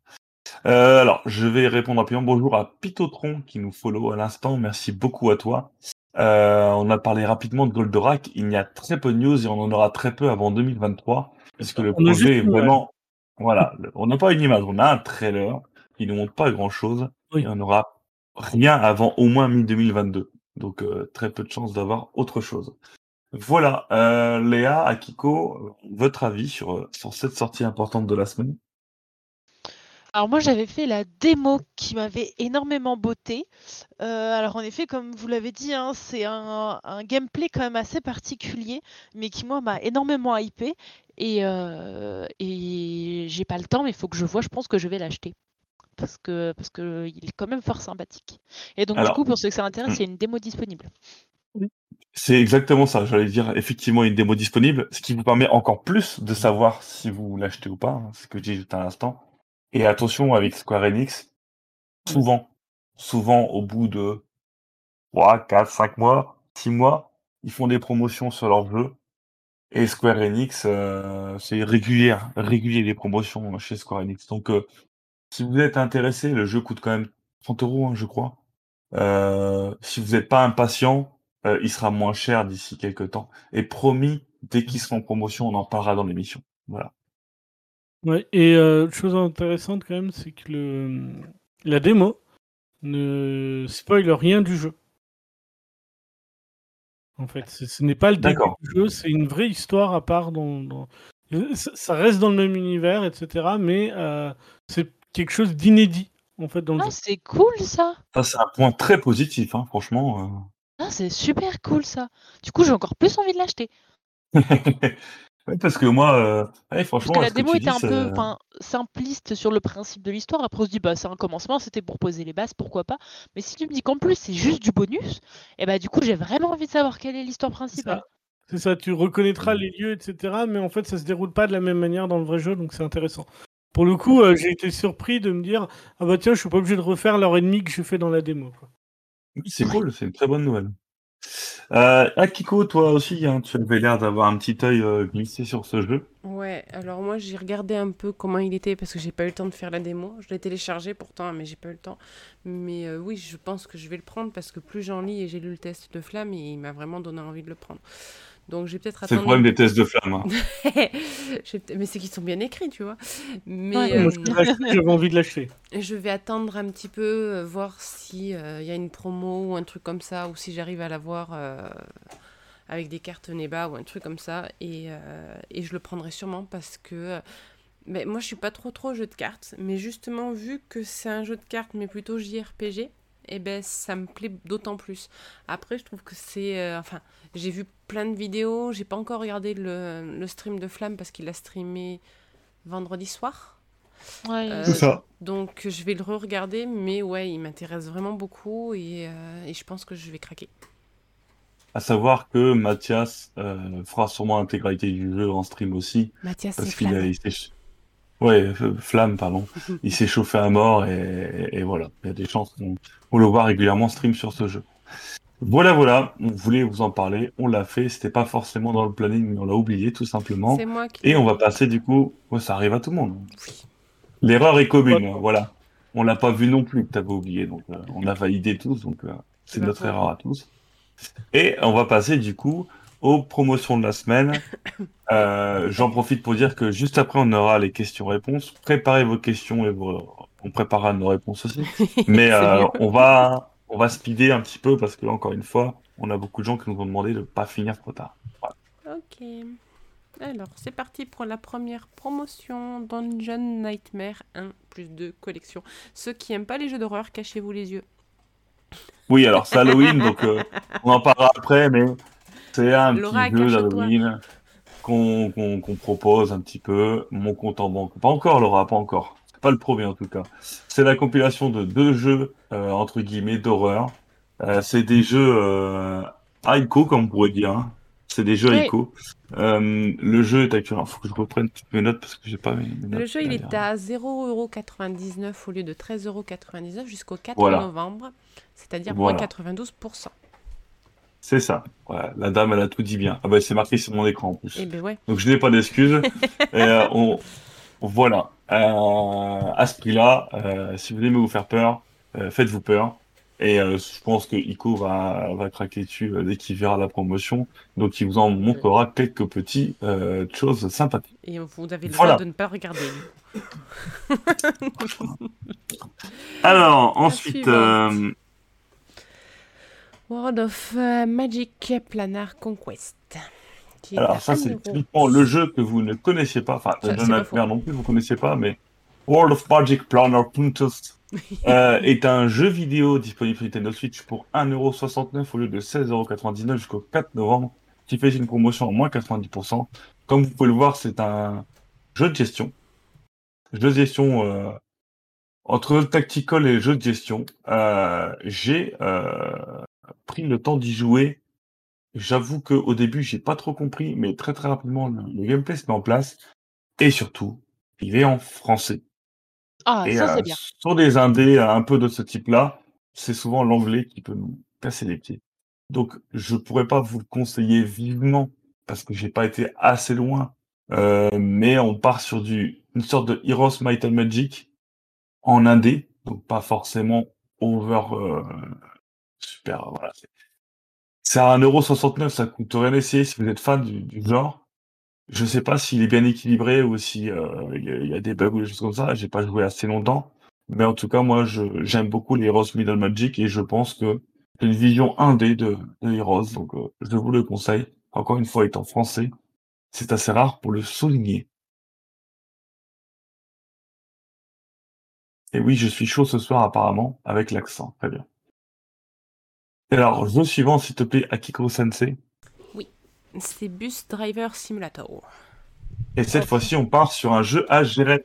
Euh, alors, je vais répondre rapidement. Bonjour à Pitotron qui nous follow à l'instant. Merci beaucoup à toi. Euh, on a parlé rapidement de Goldorak. Il y a très peu de news et on en aura très peu avant 2023 puisque le On a juste projet est vraiment. Voilà. Le- On n'a pas une image, on a un trailer qui ne montre pas grand chose Oui. et on n'aura rien avant au moins mi-2022. Donc, euh, très peu de chances d'avoir autre chose. Voilà, euh, Léa, Akiko, votre avis sur, sur cette sortie importante de la semaine? Alors moi j'avais fait la démo qui m'avait énormément botté. Euh, alors en effet, comme vous l'avez dit, hein, c'est un, un gameplay quand même assez particulier, mais qui moi m'a énormément hypé. Et, euh, et j'ai pas le temps, mais il faut que je vois. Je pense que je vais l'acheter parce que parce que il est quand même fort sympathique. Et donc Alors, du coup, pour ceux que ça intéresse, hmm. il y a une démo disponible. C'est exactement ça, j'allais dire effectivement une démo disponible, ce qui vous permet encore plus de savoir si vous l'achetez ou pas, hein, ce que j'ai dit à l'instant. Et attention avec Square Enix, souvent, souvent au bout de 3, 4, 5 mois, 6 mois, ils font des promotions sur leurs jeux. Et Square Enix, euh, c'est régulier, régulier les promotions chez Square Enix. Donc, euh, si vous êtes intéressé, le jeu coûte quand même 30 euros, hein, je crois. Euh, si vous n'êtes pas impatient, euh, il sera moins cher d'ici quelques temps. Et promis, dès qu'il sera en promotion, on en parlera dans l'émission. Voilà. Ouais, et euh, chose intéressante quand même, c'est que le, la démo ne spoil rien du jeu. En fait, ce n'est pas le début du jeu, c'est une vraie histoire à part. Dans, dans- Ça ça reste dans le même univers, etc. Mais euh, c'est quelque chose d'inédit en fait, dans le Ah, jeu. c'est cool ça. Ça, c'est un point très positif, hein, franchement. euh. Ah, c'est super cool ça. Du coup, j'ai encore plus envie de l'acheter. Parce que moi, euh, ouais, Parce franchement, que la que démo était dis, un ça- peu simpliste sur le principe de l'histoire. Après, on se dit, bah, c'est un commencement, c'était pour poser les bases, pourquoi pas. Mais si tu me dis qu'en plus, c'est juste du bonus, et bah, du coup, j'ai vraiment envie de savoir quelle est l'histoire principale. C'est ça, tu reconnaîtras les lieux, etc. Mais en fait, ça se déroule pas de la même manière dans le vrai jeu, donc c'est intéressant. Pour le coup, euh, j'ai été surpris de me dire Ah bah tiens, je suis pas obligé de refaire l'heure et demie que j'ai fait dans la démo. quoi. Oui, c'est cool, c'est une très bonne nouvelle. Euh, Akiko, toi aussi, hein, tu avais l'air d'avoir un petit œil euh, glissé sur ce jeu. Ouais, alors moi j'ai regardé un peu comment il était parce que j'ai pas eu le temps de faire la démo. Je l'ai téléchargé pourtant, mais j'ai pas eu le temps. Mais euh, oui, je pense que je vais le prendre parce que plus j'en lis et j'ai lu le test de Flamme, il m'a vraiment donné envie de le prendre. Donc je vais peut-être C'est le problème des tests de flamme. hein. Mais c'est qu'ils sont bien écrits, tu vois. Mais Ouais. Moi, je euh, l'ai acheté, j'avais envie de l'acheter. je vais attendre un petit peu, euh, voir si euh, il y a une promo ou un truc comme ça, ou si j'arrive à l'avoir euh, avec des cartes Neba ou un truc comme ça, et, euh, et je le prendrai sûrement parce que euh, mais moi je suis pas trop trop jeu de cartes, mais justement vu que c'est un jeu de cartes mais plutôt JRPG, et ben ça me plaît d'autant plus. Après je trouve que c'est, euh, enfin j'ai vu plein de vidéos, j'ai pas encore regardé le, le stream de Flamme parce qu'il a streamé vendredi soir. Ouais, Euh, C'est ça. Donc je vais le re-regarder, mais ouais, il m'intéresse vraiment beaucoup et, euh, et je pense que je vais craquer. À savoir que Mathias euh, fera sûrement l'intégralité du jeu en stream aussi, Mathias, c'est parce qu'il a, il s'est ouais, euh, flamme, pardon. Il s'est chauffé à mort et, et voilà. Il y a des chances qu'on on le voit régulièrement stream sur ce jeu. Voilà, voilà. On voulait vous en parler. On l'a fait. C'était pas forcément dans le planning, mais on l'a oublié tout simplement. C'est moi qui. Et on va passer du coup. Ouais, ça arrive à tout le monde. Oui. L'erreur est commune. Ouais. Voilà. On l'a pas vu non plus que t'avais oublié. Donc euh, on a validé tous. Donc euh, c'est notre erreur à tous. Et on va passer du coup aux promotions de la semaine. Euh, J'en profite pour dire que juste après on aura les questions-réponses. Préparez vos questions et vos... on préparera nos réponses aussi. Mais euh, on va on va speeder un petit peu parce que encore une fois, on a beaucoup de gens qui nous ont demandé de pas finir trop tard. Ok. Alors, c'est parti pour la première promotion Dungeon Nightmare 1 plus 2 collection. Ceux qui aiment pas les jeux d'horreur, cachez-vous les yeux. Oui, alors c'est Halloween, donc euh, on en parlera après, mais c'est un Laura, petit jeu d'Halloween qu'on propose un petit peu. Mon compte en banque, pas encore Laura, pas encore. Pas le premier en tout cas. C'est la compilation de deux jeux euh, entre guillemets d'horreur. Euh, c'est des jeux euh, ICO, comme on pourrait dire. hein. C'est des jeux Oui. ICO. Euh, le jeu est actuellement. Il faut que je reprenne toutes mes notes parce que j'ai pas mes, mes notes. Le jeu, il est à 0,99€ au lieu de 13,99€ jusqu'au 4 Voilà. novembre, c'est-à-dire Voilà. moins 92%. C'est ça. Voilà, la dame, elle a tout dit bien. Ah bah c'est marqué sur mon écran en plus. Et ben ouais. Donc je n'ai pas d'excuses. Euh, on... Voilà. Euh, à ce prix-là, euh, si vous aimez vous faire peur, faites-vous peur. Et je pense que Ico va, va craquer dessus dès qu'il verra la promotion. Donc il vous en montrera quelques petites choses sympathiques. Et vous avez le Voilà. droit de ne pas regarder. Alors ensuite, World of euh, Magic Planar Conquest. alors ça c'est 1 euro. typiquement le jeu que vous ne connaissez pas. Enfin, Nightmare non plus vous connaissez pas, mais World of Magic Planner Contest euh, est un jeu vidéo disponible sur Nintendo Switch pour 1,69€ au lieu de 16,99€ jusqu'au 4 novembre, qui fait une promotion en moins 90%. Comme vous pouvez le voir, c'est un jeu de gestion. Jeu de gestion euh, entre tactical et jeu de gestion. Euh, J'ai pris le temps d'y jouer. J'avoue que au début, j'ai pas trop compris, mais très très rapidement, le, le gameplay se met en place. Et surtout, il est en français. Ah, Et ça, euh, c'est bien. sur des indés euh, un peu de ce type-là, c'est souvent l'anglais qui peut nous casser les pieds. Donc, je pourrais pas vous le conseiller vivement parce que j'ai pas été assez loin. Euh, mais on part sur du une sorte de Heroes Might and Magic en indé, donc pas forcément over euh, super. Voilà. c'est- à 1,69€, ça coûte rien d'essayer si vous êtes fan du, genre. Je sais pas s'il est bien équilibré ou si euh, il y, a- des bugs ou des choses comme ça. J'ai pas joué assez longtemps, mais en tout cas moi j'aime beaucoup les Heroes Middle Magic et je pense que c'est une vision 1D de, de Heroes, donc euh, je vous le conseille. Encore une fois, étant français, c'est assez rare pour le souligner. Et oui, je suis chaud ce soir apparemment, avec l'accent. Très bien. Alors, jeu suivant, s'il te plaît, Akiko Sensei. C'est Bus Driver Simulator. Et cette fois-ci, on part sur un jeu à GRM.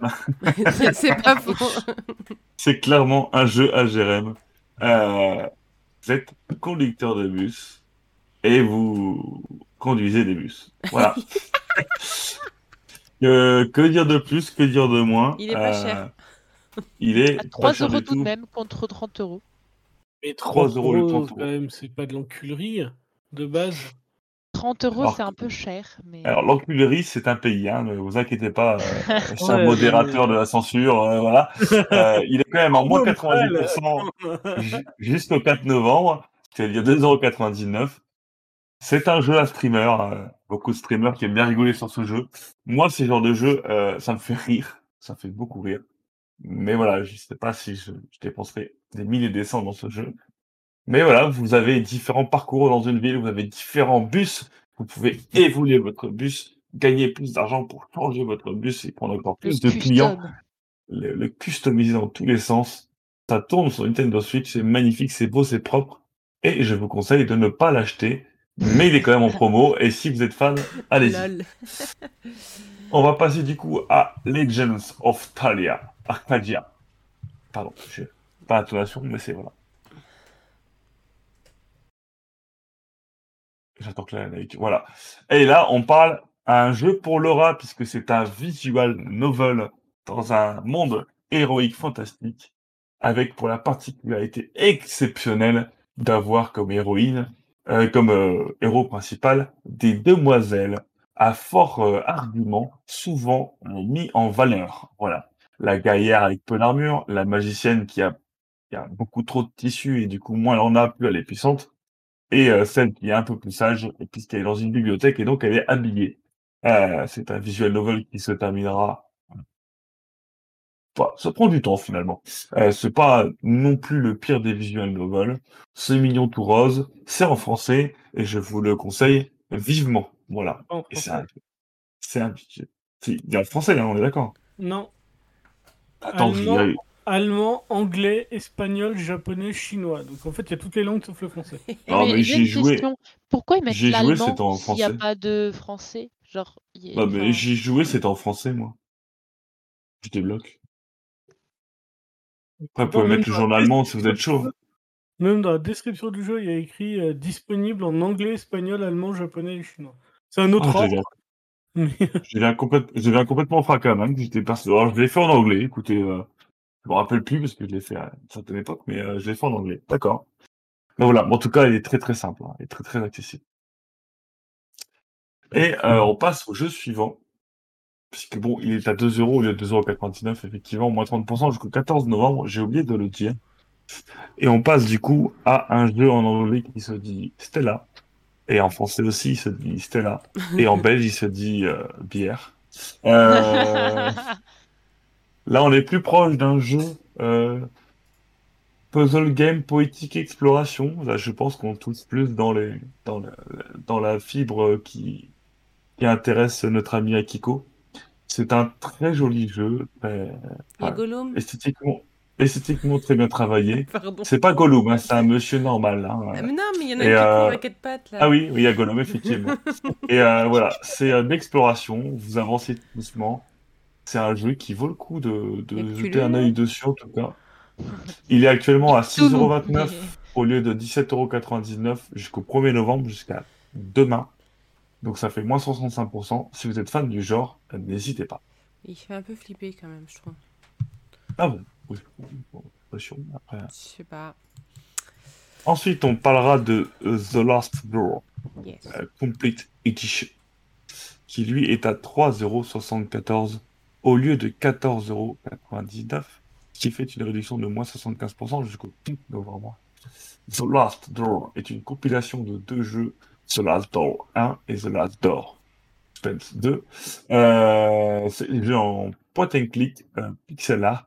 c'est pas faux. C'est clairement un jeu à GRM. Euh, vous êtes conducteur de bus et vous conduisez des bus. Voilà. que, que dire de plus, que dire de moins Il est pas Euh, cher. Il est À pas 3 cher euros tout de même contre 30 euros. Mais 3 3 euros le euros, 30 quand même, c'est pas de l'enculerie de base. 30 euros, c'est un peu cher, mais Alors, l'enculerie, c'est un pays, hein, ne vous inquiétez pas, euh, c'est un Ouais, modérateur de la censure, euh, voilà. Euh, il est quand même en moins Oh, le 90% ju- jusqu'au 4 novembre, c'est-à-dire 2,99€. C'est un jeu à streamer, euh, beaucoup de streamers qui aiment bien rigoler sur ce jeu. Moi, ce genre de jeu, euh, ça me fait rire, ça me fait beaucoup rire. Mais voilà, je sais pas si je, je dépenserai des milliers des cents dans ce jeu. Mais voilà, vous avez différents parcours dans une ville, vous avez différents bus, vous pouvez évoluer votre bus, gagner plus d'argent pour changer votre bus et prendre encore le plus de clients, le, le customiser dans tous les sens. Ça tourne sur Nintendo Switch, c'est magnifique, c'est beau, c'est propre. Et je vous conseille de ne pas l'acheter, mais il est quand même en promo. Et si vous êtes fan, allez-y. On va passer du coup à Legends of Talia. Arcadia. Pardon, je pas l'intonation, mais c'est voilà. J'attends que la Voilà. Et là, on parle à un jeu pour Laura, puisque c'est un visual novel dans un monde héroïque fantastique, avec pour la particularité exceptionnelle d'avoir comme héroïne, euh, comme euh, héros principal, des demoiselles à fort euh, argument, souvent mis en valeur. Voilà. La guerrière avec peu d'armure, la magicienne qui a, qui a beaucoup trop de tissu et du coup moins elle en a, plus elle est puissante, et euh, celle qui est un peu plus sage, et puisqu'elle est dans une bibliothèque et donc elle est habillée. Euh, c'est un visual novel qui se terminera. Enfin, ça prend du temps finalement. Euh, c'est pas non plus le pire des visual novels. C'est mignon tout rose, c'est en français et je vous le conseille vivement. Voilà. En c'est un, c'est un, si, il y a le français, hein, on est d'accord. Non. Attends, Allemand. Anglais, espagnol, japonais, chinois. Donc en fait, il y a toutes les langues sauf le français. Non, mais j'ai j'ai joué- question. Pourquoi ils mettent l'allemand s'il n'y a pas de français? Genre, y Non, mais enfin, j'ai joué, c'était en français, moi. Je débloque. Après, vous pouvez mettre le en allemand si vous êtes chaud. Même dans la description du jeu, il y a écrit euh, disponible en anglais, espagnol, allemand, japonais et chinois. C'est un autre Ah, ordre. je deviens complète- je deviens complètement fracas, même. J'étais. Alors, je l'ai fait en anglais, écoutez, euh, je me rappelle plus parce que je l'ai fait à une certaine époque, mais euh, je l'ai fait en anglais. D'accord. Mais voilà, en tout cas, il est très très simple, hein. il est très très accessible. Et euh, on passe au jeu suivant. Puisque bon, il est à 2 euros au lieu de 2,99€, effectivement, moins 30% jusqu'au 14 novembre, j'ai oublié de le dire. Et on passe du coup à un jeu en anglais qui se dit Stella. Et en français aussi, il se dit Stella. Et en belge, il se dit euh, bière. Euh, là, on est plus proche d'un jeu euh, puzzle game poétique exploration. Là, je pense qu'on touche plus dans les dans la, dans la fibre qui qui intéresse notre ami Akiko. C'est un très joli jeu, très- esthétiquement esthétiquement très bien travaillé. C'est pas Gollum, hein, c'est un monsieur normal. hein. Ah, mais non, mais il y en a qui euh, court avec quatre pattes là. Ah oui, il y a Gollum, effectivement. Et euh, voilà, c'est une exploration, vous avancez doucement. C'est un jeu qui vaut le coup de, de jeter un œil dessus, en tout cas. Il est actuellement à Tout nous, 6,29€ mais- au lieu de 17,99€ jusqu'au 1er novembre, jusqu'à demain. Donc ça fait moins 65%. Si vous êtes fan du genre, euh, n'hésitez pas. Il fait un peu flipper quand même, je trouve. Ah bon, oui, bon, attention, après. Je sais pas. Ensuite, on parlera de euh, The Last Door. Yes. euh, Complete Edition, qui lui est à 3,74€ au lieu de 14,99€, ce qui fait une réduction de moins 75% jusqu'au 5 novembre. The Last Door est une compilation de deux jeux, The Last Door 1 et The Last Door Suspense 2. Euh, c'est des jeux en point and click, euh, pixel art.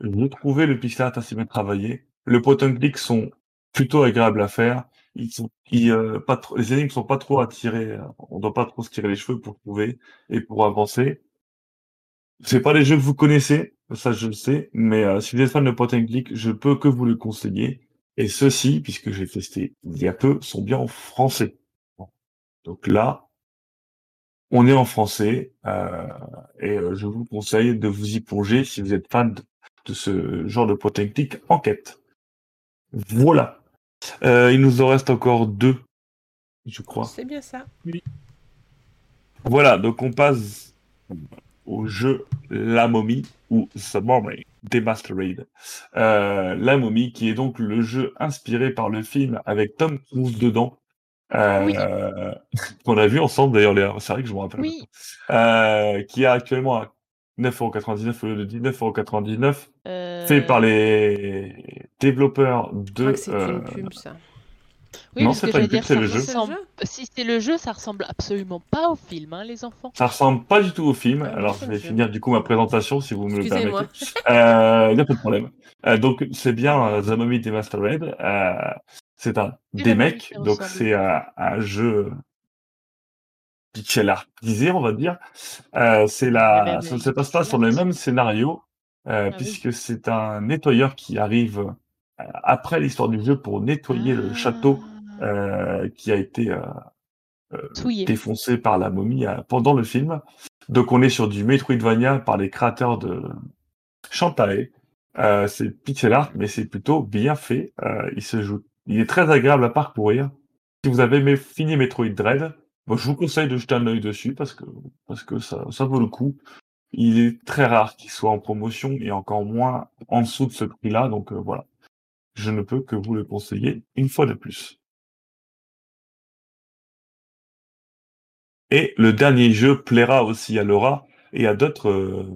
J'ai trouvé le pixel assez bien travaillé. Le point and click sont plutôt agréables à faire ils sont ils, euh, pas trop les énigmes sont pas trop attirés euh, on doit pas trop se tirer les cheveux pour trouver et pour avancer c'est pas les jeux que vous connaissez Ça, je le sais. Mais euh, si vous êtes fan de point and click, je peux que vous le conseiller. Et ceux-ci, puisque j'ai testé il y a peu, sont bien en français. Donc là, on est en français euh, et euh, je vous conseille de vous y plonger si vous êtes fan de ce genre de click enquête. Voilà. Euh, il nous en reste encore deux, je crois. C'est bien ça. Voilà, donc on passe au jeu La Momie ou The Mummy Demastered. Euh, La Momie qui est donc le jeu inspiré par le film avec Tom Cruise dedans. Euh, qu'on a vu ensemble d'ailleurs, Léa. c'est vrai que je me rappelle. Oui. Euh, qui est actuellement à 9,99€ au lieu de 19,99€, Euh, fait par les développeurs Je de. crois que c'était euh, une pub, ça. Oui, Non, parce c'est que pas une pub, c'est le jeu. ressemble- Si c'est le jeu, ça ressemble absolument pas au film, hein, les enfants. Ça ressemble pas du tout au film. Ah, Alors, je vais finir du coup ma présentation si vous me le permettez. Euh, y a pas de problème. Euh, donc, c'est bien The Mummy Demastered. Euh, c'est un des mecs, donc c'est un jeu pixel artisé, on va dire. Euh, c'est la, ça ne avec se passe pas sur le même scénario, euh, Ah oui. puisque c'est un nettoyeur qui arrive euh, après l'histoire du jeu pour nettoyer le château Ah, euh, qui a été euh, Souillé. défoncé par la momie euh, pendant le film. Donc on est sur du Metroidvania par les créateurs de Shantae. Euh, c'est pixel art, mais c'est plutôt bien fait. Euh, il se joue, il est très agréable à parcourir. Si vous avez fini Metroid Dread, je vous conseille de jeter un œil dessus parce que parce que ça, ça vaut le coup. Il est très rare qu'il soit en promotion et encore moins en dessous de ce prix-là. Donc euh, voilà, je ne peux que vous le conseiller une fois de plus. Et le dernier jeu plaira aussi à Laura et à d'autres. euh,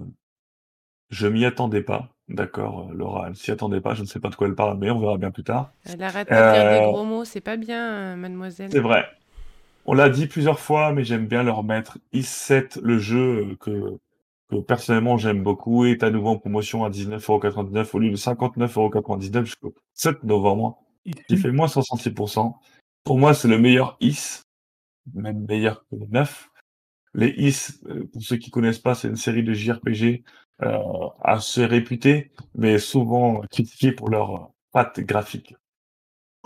je m'y attendais pas. D'accord, euh, Laura, elle s'y attendait pas. Je ne sais pas de quoi elle parle, mais on verra bien plus tard. Elle arrête de dire des gros mots, c'est pas bien, mademoiselle. C'est vrai. On l'a dit plusieurs fois, mais j'aime bien le remettre. Is7, le jeu euh, que, que personnellement j'aime beaucoup, est à nouveau en promotion à 19,99€ au lieu de 59,99€ jusqu'au 7 novembre, qui fait moins 66%. Pour moi, c'est le meilleur Is, même meilleur que le 9. Les Is, euh, pour ceux qui connaissent pas, c'est une série de JRPG euh, assez réputée, mais souvent critiquée pour leur patte graphique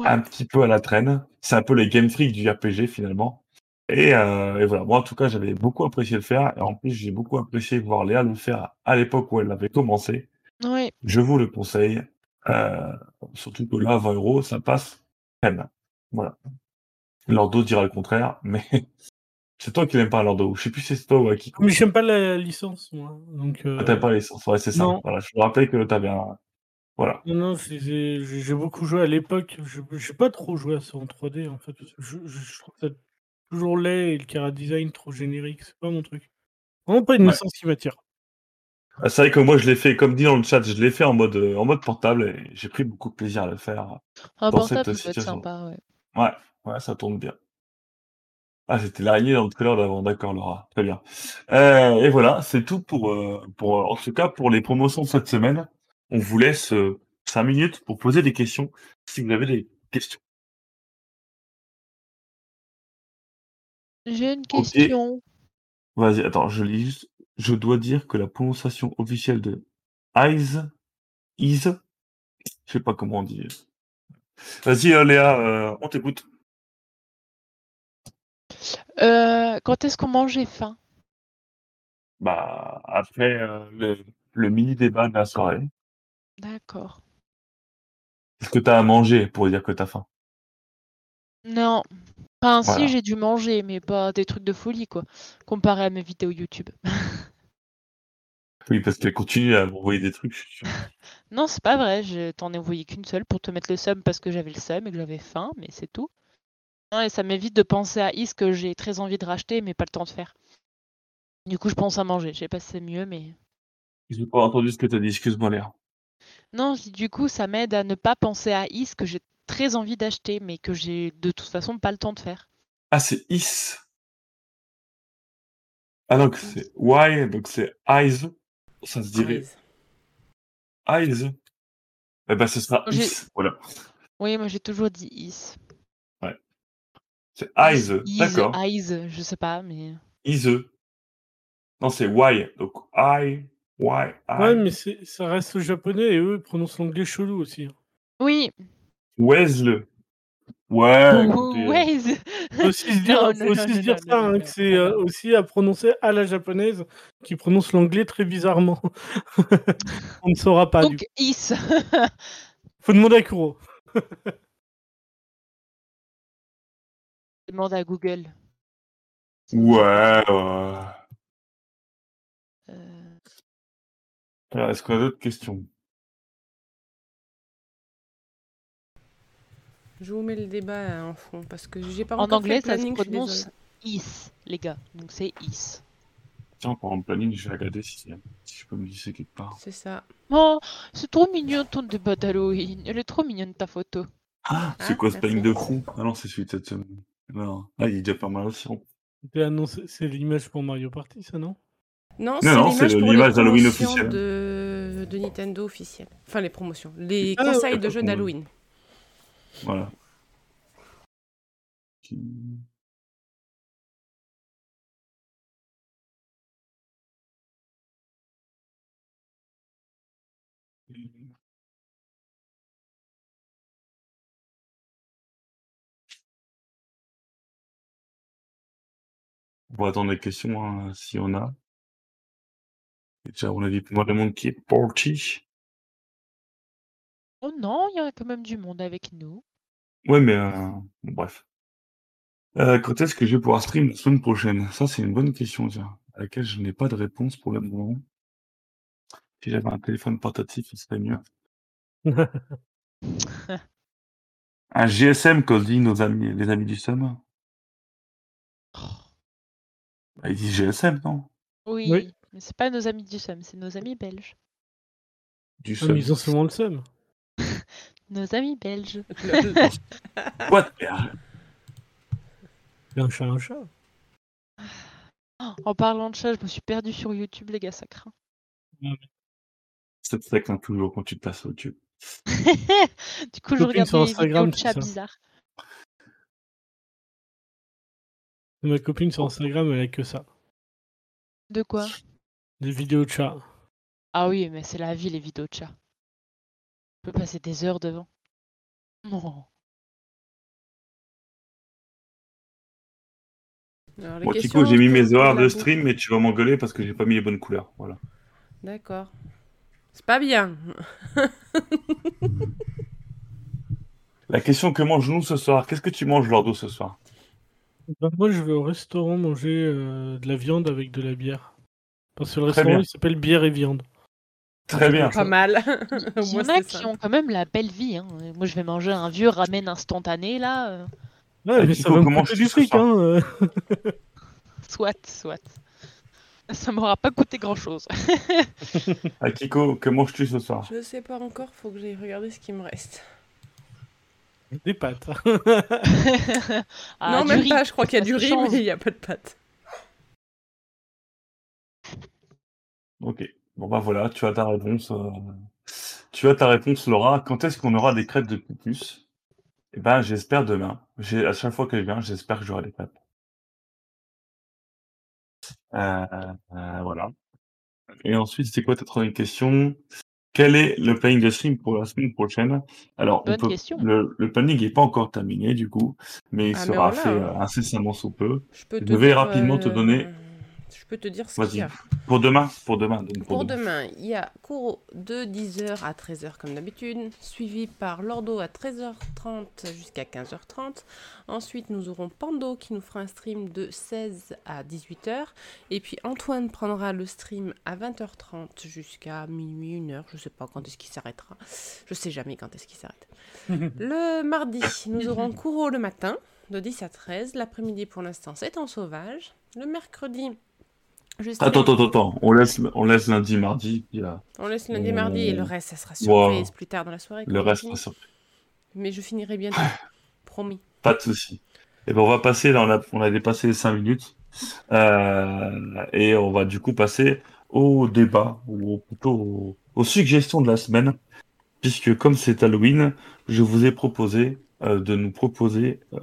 un petit peu à la traîne. C'est un peu les Game Freak du RPG finalement. Et, euh, et voilà, moi en tout cas j'avais beaucoup apprécié le faire et en plus j'ai beaucoup apprécié voir Léa le faire à l'époque où elle avait commencé. Oui. Je vous le conseille. Euh, surtout que là, 20 euros, ça passe crème. Voilà. Lordo dira le contraire, mais c'est toi qui n'aimes pas Lordo. Je sais plus si c'est toi ou à qui. Mais j'aime pas la licence, moi. Donc, euh, Ah, T'aimes pas les sens. Ouais, c'est ça. Non. Voilà, je me rappelle que t'avais un. Voilà. Non, non, j'ai beaucoup joué à l'époque. Je j'ai pas trop joué à ça en 3D, en fait. Je, je- je trouve ça toujours laid et le cara design trop générique. C'est pas mon truc. Vraiment pas une Ouais. licence qui m'attire. Ah, C'est vrai que moi je l'ai fait, comme dit dans le chat, je l'ai fait en mode, euh, en mode portable et j'ai pris beaucoup de plaisir à le faire. Un Dans portable, cette ça peut être situation. sympa, ouais. Ouais, ouais, ça tourne bien. Ah, c'était l'araignée dans le trailer d'avant, d'accord, Laura. Très bien. Euh, et voilà, c'est tout pour, euh, pour, en tout cas, pour les promotions de cette semaine. On vous laisse euh, 5 minutes pour poser des questions, si vous avez des questions. J'ai une question. Vas-y, attends, je lis juste. Je dois dire que la prononciation officielle de Eyes, Is, je sais pas comment on dit. Vas-y, euh, Léa, euh, on t'écoute. Euh, quand est-ce qu'on mangeait faim? Bah, après euh, le, le mini débat de la soirée, D'accord. qu'est-ce que t'as à manger pour dire que t'as faim? Non. Enfin, Voilà. si, j'ai dû manger, mais pas des trucs de folie, quoi. Comparé à mes vidéos YouTube. Oui, parce qu'elle continue à m'envoyer des trucs. je. Non, c'est pas vrai. Je t'en ai envoyé qu'une seule pour te mettre le seum parce que j'avais le seum et que j'avais faim, mais c'est tout. Non, et ça m'évite de penser à Is que j'ai très envie de racheter, mais pas le temps de faire. Du coup, je pense à manger. Je sais pas si c'est mieux, mais. J'ai pas entendu ce que t'as dit, excuse-moi Léa. Non, je dis, du coup, ça m'aide à ne pas penser à Is que j'ai très envie d'acheter, mais que j'ai de toute façon pas le temps de faire. Ah, c'est Is. Ah donc c'est Y, donc c'est Eyes. Ça se dirait Eyes. Eyes. Eh ben ce sera Is. Voilà. Oui, moi j'ai toujours dit Is. C'est Eyes, Is, d'accord. Eyes, je sais pas, mais. Is. Non, c'est Y. Donc I, Ouais, Ouais, mais c'est- ça reste japonais et eux ils prononcent l'anglais chelou aussi. hein. Oui, Wesley. Ouais, écoutez, euh, Waze. Faut aussi se dire, Non, faut non, aussi non, se dire non, ça, non, hein, non, que c'est non, euh, aussi à prononcer à la japonaise qui prononce l'anglais très bizarrement. On ne saura pas. Donc, is. Faut demander à Kuro. Demande à Google. Ouais, ouais. Euh, Alors, Est-ce qu'on a d'autres questions? Je vous mets le débat en fond parce que j'ai pas En encore anglais, fait le ça se planning, je suis prononce is, les gars. Donc c'est is. Tiens, pendant le planning, je vais regarder si, si je peux me glisser quelque part. C'est ça. Oh, c'est trop mignon ton débat d'Halloween. Elle est trop mignonne ta photo. Ah, c'est Ah, quoi ce planning merci. de fou? Ah non, c'est celui de cette semaine. Non. Ah, il est déjà pas mal aussi. C'était annoncé- C'est l'image pour Mario Party, ça, non? Non, c'est non, c'est l'image d'Halloween promotions officielle. de... de Nintendo officielles. Enfin, les promotions. Les Ah, conseils ouais, de jeux d'Halloween. Voilà. On va attendre les questions, hein, s'il y en Déjà, on a dit moi le monde qui est party. Oh non, il y a quand même du monde avec nous. Ouais, mais euh, bon, bref. Euh, quand est-ce que je vais pouvoir stream la semaine prochaine? Ça, c'est une bonne question, tiens, à laquelle je n'ai pas de réponse pour le moment. Si j'avais un téléphone portatif, ce serait mieux. Un GSM, comme dit nos amis, les amis du SUM. Oh, Bah, ils disent GSM, non? Oui, Oui. Mais c'est pas nos amis du SEM, c'est nos amis belges. Du Ah, SUM. ils ont souvent le seum. Nos amis belges. C'est un chat, un chat. En parlant de chat, je me suis perdue sur YouTube, les gars, ça craint. C'est ça craint toujours quand tu te passes au YouTube. du coup, je regarde sur Instagram, ça. bizarres. Ma copine sur Instagram, elle a que ça. De quoi? Des vidéos de chat. Ah oui, mais c'est la vie, les vidéos de chats. Je peux passer des heures devant. Non. Alors, les Bon, j'ai mis mes horaires de stream, mais tu vas m'engueuler parce que j'ai pas mis les bonnes couleurs. Voilà. D'accord. C'est pas bien. La question que mange-nous ce soir? Qu'est-ce que tu manges, Lordo, ce soir? Ben, moi, je vais au restaurant manger euh, de la viande avec de la bière. Parce que le Très restaurant, bien. il s'appelle Bière et Viande. Très bien. Pas mal. Il y moins, en a c'est qui ça. ont quand même la belle vie. Hein. Moi, je vais manger un vieux ramen instantané, là. euh, Ouais, Et mais Kiko, ça va me comment coûter je du fric, hein. euh. Soit, soit. Ça m'aura pas coûté grand-chose. Ah, Kiko, que manges-tu ce soir? Je sais pas encore, faut que j'aille regarder ce qui me reste. Des pâtes. Ah, non, du même riz, pas, je crois qu'il y a ça du riz, change. mais il n'y a pas de pâtes. Ok. Bon bah voilà, tu as ta réponse. euh, Tu as ta réponse, Laura. Quand est-ce qu'on aura des crêpes de pupus Eh ben, j'espère demain. J'ai à chaque fois que je viens, j'espère que j'aurai des crêpes. Euh, euh, voilà. Et ensuite, c'est quoi ta troisième question? Quel est le planning de stream pour la semaine prochaine? Alors, on Bonne peut, question. le, le planning n'est pas encore terminé du coup, mais il Ah, mais sera fait euh, incessamment sous peu. Je peux Je te vais dire, rapidement te euh, donner- Je peux te dire ce qu'il Vas-y. y a. Pour demain, pour demain. donc Pour demain, il y a Kuro de 10h à 13h comme d'habitude, suivi par Lordo à 13h30 jusqu'à 15h30. Ensuite, nous aurons Pando qui nous fera un stream de 16 à 18h. Et puis Antoine prendra le stream à 20h30 jusqu'à minuit, 1h. Je sais pas quand est-ce qu'il s'arrêtera. Je sais jamais quand est-ce qu'il s'arrête. Le mardi, nous aurons Kuro le matin de 10 à 13. L'après-midi, pour l'instant, c'est en sauvage. Le mercredi, Attends, attends, attends. On laisse, on laisse lundi, mardi. a- on laisse lundi, mardi et le reste, ça sera wow. surprise plus tard dans la soirée. Le reste, sera sur- Mais je finirai bientôt. Promis. pas de souci. Et ben on va passer, là, on a, on a dépassé les 5 minutes. Euh, et on va du coup passer au débat, ou plutôt aux, aux suggestions de la semaine. Puisque comme c'est Halloween, je vous ai proposé euh, de nous proposer. euh,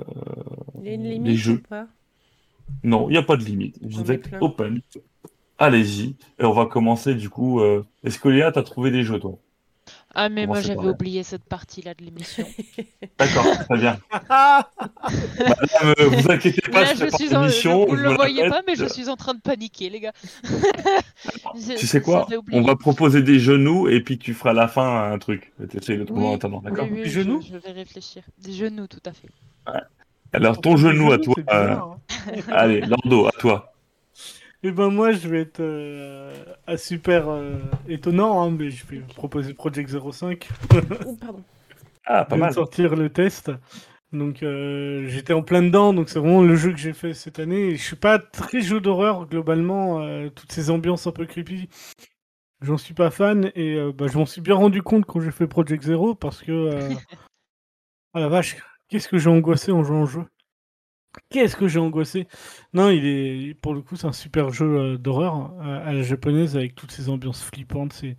limite jeux. ou pas? Non, il n'y a pas de limite. Plein. open. allez-y. Et on va commencer du coup. euh, Est-ce que Léa, t'as trouvé des jeux, toi? Ah, mais moi j'avais oublié cette partie-là de l'émission. D'accord, très bien. Bah, euh, vous inquiétez pas, Là, je je suis en... Vous je le voyez répète. pas, mais je suis en train de paniquer, les gars. Tu sais quoi? On va proposer des genoux et puis tu feras à la fin un truc. T'essayes de trouver en attendant, d'accord? Oui, Des je- genoux je, vais réfléchir. Des genoux, tout à fait. Alors ton genou à toi. euh, bizarre, hein. Allez, Lando, à toi. Eh ben moi je vais être euh, à super euh, étonnant, hein, mais je vais proposer Project 05. Ouh, pardon. Ah, pas mal. sortir le test. Donc euh, j'étais en plein dedans, donc c'est vraiment le jeu que j'ai fait cette année. Et je suis pas très jeu d'horreur globalement, euh, toutes ces ambiances un peu creepy. J'en suis pas fan et euh, bah, je m'en suis bien rendu compte quand j'ai fait Project Zero parce que euh, ah la vache, qu'est-ce que j'ai angoissé en jouant au jeu? Qu'est-ce que j'ai angoissé? Non, il est pour le coup c'est un super jeu euh, d'horreur euh, à la japonaise avec toutes ces ambiances flippantes, ces,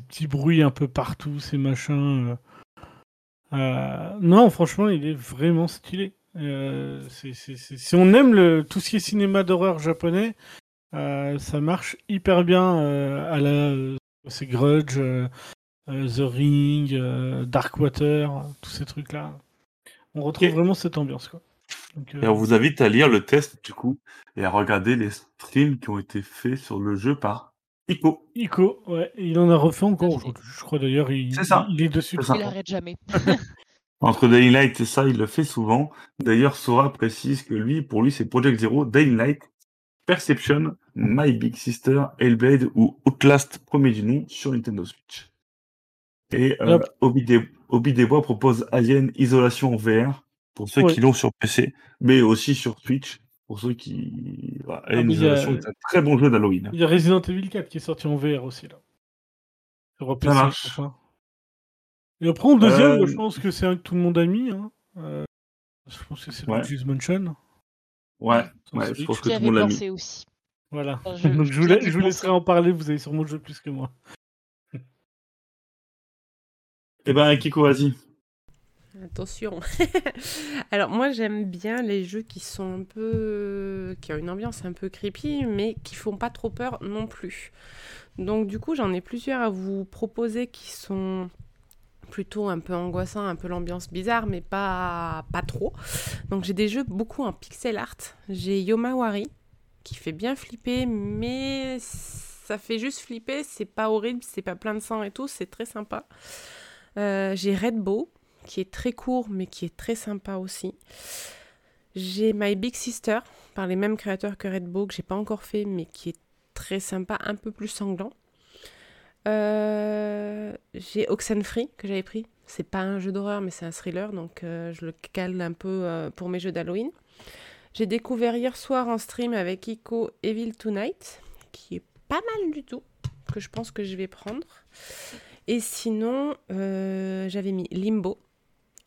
petits bruits un peu partout, ces machins. euh, non, franchement, il est vraiment stylé. C'est- Si on aime le, tout ce qui est cinéma d'horreur japonais, ça marche hyper bien à la c'est Grudge, The Ring, Darkwater, tous ces trucs-là. On retrouve vraiment cette ambiance. Quoi. Donc, euh, Et on vous invite à lire le test du coup et à regarder les streams qui ont été faits sur le jeu par Ico. Ico, ouais, il en a refait encore aujourd'hui. Je crois d'ailleurs, il, C'est ça. il est dessus. C'est ça. Il arrête jamais. Entre Daylight et ça, il le fait souvent. D'ailleurs, Sora précise que lui, pour lui, c'est Project Zero, Daylight, Perception, My Big Sister, Hellblade ou Outlast premier du nom sur Nintendo Switch. Et euh. Obi, des, Obi des Bois propose Alien Isolation en VR pour ceux Ouais. qui l'ont sur PC, mais aussi sur Switch pour ceux qui. Voilà, Alien y a- Isolation est un très bon jeu d'Halloween. Il y a Resident Evil 4 qui est sorti en VR aussi là. Sur Ça marche. enfin. Et après, en deuxième, Euh, je pense que c'est un que tout le monde a mis. Hein. Euh, je pense que c'est Ouais. Luigi's Mansion. Ouais, ouais, je pense que tout le monde l'a mis. aussi. Voilà. Enfin, je- Donc je je vous, la- je vous laisserai en parler, vous avez sûrement joué plus que moi. Eh ben, Kiko, vas-y. Attention. Alors moi j'aime bien les jeux qui sont un peu qui ont une ambiance un peu creepy mais qui font pas trop peur non plus. Donc du coup, j'en ai plusieurs à vous proposer qui sont plutôt un peu angoissants, un peu l'ambiance bizarre mais pas pas trop. Donc j'ai des jeux beaucoup en pixel art. J'ai Yomawari qui fait bien flipper mais ça fait juste flipper, c'est pas horrible, c'est pas plein de sang et tout, c'est très sympa. Euh, j'ai Red Bow qui est très court mais qui est très sympa aussi. J'ai My Big Sister par les mêmes créateurs que Red Bow que j'ai pas encore fait mais qui est très sympa, un peu plus sanglant. Euh, j'ai Oxenfree que j'avais pris. C'est pas un jeu d'horreur mais c'est un thriller donc euh, je le cale un peu euh, pour mes jeux d'Halloween. J'ai découvert hier soir en stream avec Ico Evil Tonight qui est pas mal du tout que je pense que je vais prendre. Et sinon, euh, j'avais mis Limbo,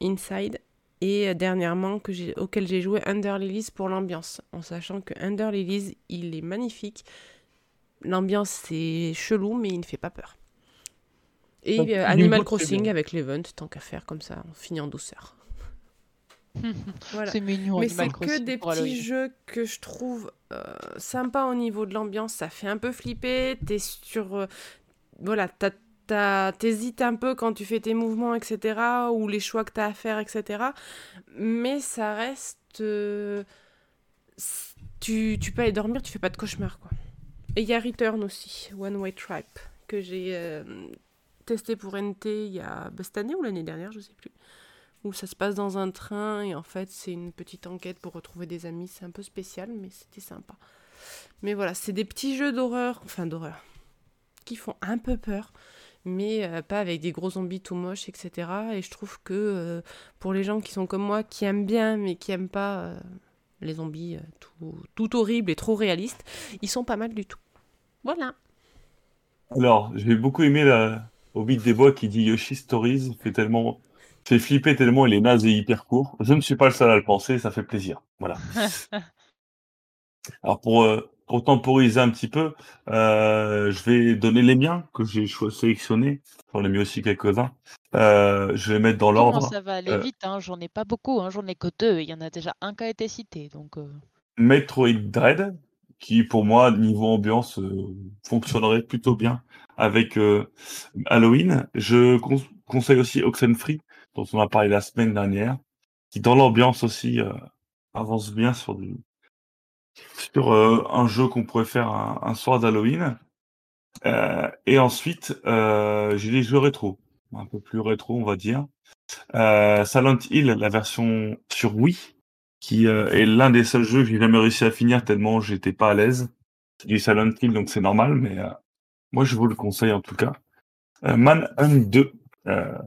Inside, et euh, dernièrement que j'ai- auquel j'ai joué Under Lilies pour l'ambiance, en sachant que Under Lilies, il est magnifique. L'ambiance, c'est chelou, mais il ne fait pas peur. Et Donc, euh, Animal Crossing avec l'event, tant qu'à faire comme ça, on finit en douceur. Voilà. C'est mignon, Mais c'est que des petits Halloween. jeux que je trouve euh, sympas au niveau de l'ambiance. Ça fait un peu flipper. T'es sur. euh, voilà, t'as- t'hésites un peu quand tu fais tes mouvements, etc. Ou les choix que t'as à faire, etc. Mais ça reste. euh, tu, tu peux aller dormir, tu fais pas de cauchemar, quoi. Et il y a Return aussi, One Way Trap, que j'ai euh, testé pour NT il y a bah, cette année ou l'année dernière, je sais plus où ça se passe dans un train et en fait c'est une petite enquête pour retrouver des amis. C'est un peu spécial mais c'était sympa. Mais voilà, c'est des petits jeux d'horreur, enfin d'horreur, qui font un peu peur, mais euh, pas avec des gros zombies tout moches, etc. Et je trouve que euh, pour les gens qui sont comme moi, qui aiment bien mais qui aiment pas euh, les zombies euh, tout, tout horribles et trop réalistes, ils sont pas mal du tout. Voilà. Alors, j'ai beaucoup aimé la... Hobbit des Bois qui dit Yoshi Stories, fait tellement, fait flipper tellement il est naze et hyper court. Je ne suis pas le seul à le penser, ça fait plaisir. Voilà. Alors pour, pour temporiser un petit peu, euh, je vais donner les miens que j'ai sélectionnés. J'en ai mis aussi quelques-uns. Euh, je vais mettre dans l'ordre. ça va aller Euh, vite, hein, j'en ai pas beaucoup, hein, j'en ai que deux. Il y en a déjà un qui a été cité, donc euh, Metroid Dread, qui pour moi, niveau ambiance, euh, fonctionnerait plutôt bien avec Halloween. Je con- conseille aussi Oxenfree, dont on a parlé la semaine dernière, qui dans l'ambiance aussi avance bien sur du sur euh, un jeu qu'on pourrait faire un, soir d'Halloween. Euh, et ensuite, euh, j'ai les jeux rétro, un peu plus rétro, on va dire. Silent Hill, la version sur Wii, qui est l'un des seuls jeux que j'ai jamais réussi à finir tellement j'étais pas à l'aise. C'est du Silent Hill, donc c'est normal, mais moi je vous le conseille en tout cas. Manhunt 2, euh,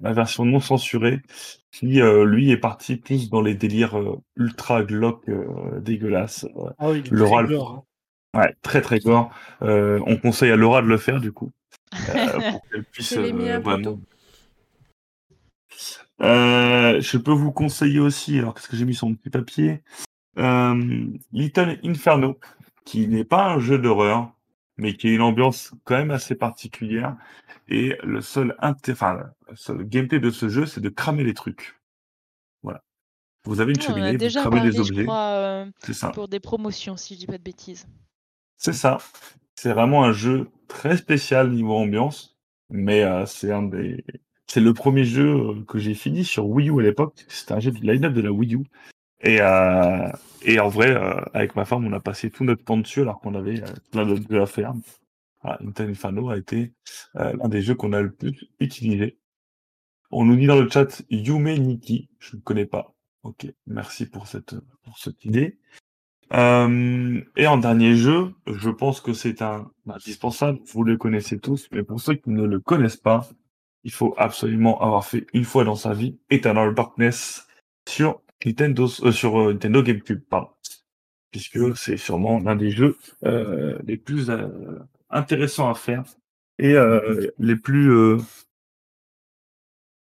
la version non censurée, qui euh, lui est parti plus dans les délires euh, ultra glauques, euh, dégueulasses. Ah oui, il est Le très rôle. gore, hein. Ouais, très très gore. Euh, on conseille à Laura de le faire du coup, euh, pour qu'elle puisse Je euh, vraiment. Euh, peux vous conseiller aussi, alors qu'est-ce que j'ai mis sur mon petit papier? Euh, Little Inferno, qui n'est pas un jeu d'horreur, mais qui a une ambiance quand même assez particulière. Et le seul, enfin, le seul gameplay de ce jeu, c'est de cramer les trucs. Voilà. Vous avez une en cheminée, vous cramez parlé, des je objets. crois, euh, C'est ça. pour des promotions, si je dis pas de bêtises. C'est ça. C'est vraiment un jeu très spécial niveau ambiance, mais euh, c'est un des, c'est le premier jeu euh, que j'ai fini sur Wii U à l'époque. C'était un jeu du line-up de la Wii U. Et, euh, et en vrai, euh, avec ma femme, on a passé tout notre temps dessus alors qu'on avait euh, plein d'autres jeux à faire. Voilà, Intel Inferno a été euh, l'un des jeux qu'on a le plus utilisé. On nous dit dans le chat Yume Nikki, je ne connais pas. Ok, merci pour cette pour cette idée. Euh, et en dernier jeu, je pense que c'est un indispensable, vous le connaissez tous, mais pour ceux qui ne le connaissent pas, il faut absolument avoir fait une fois dans sa vie Eternal Darkness sur Nintendo, euh, sur euh, Nintendo GameCube, pardon. Puisque c'est sûrement l'un des jeux euh, les plus euh, intéressants à faire et euh, les plus euh,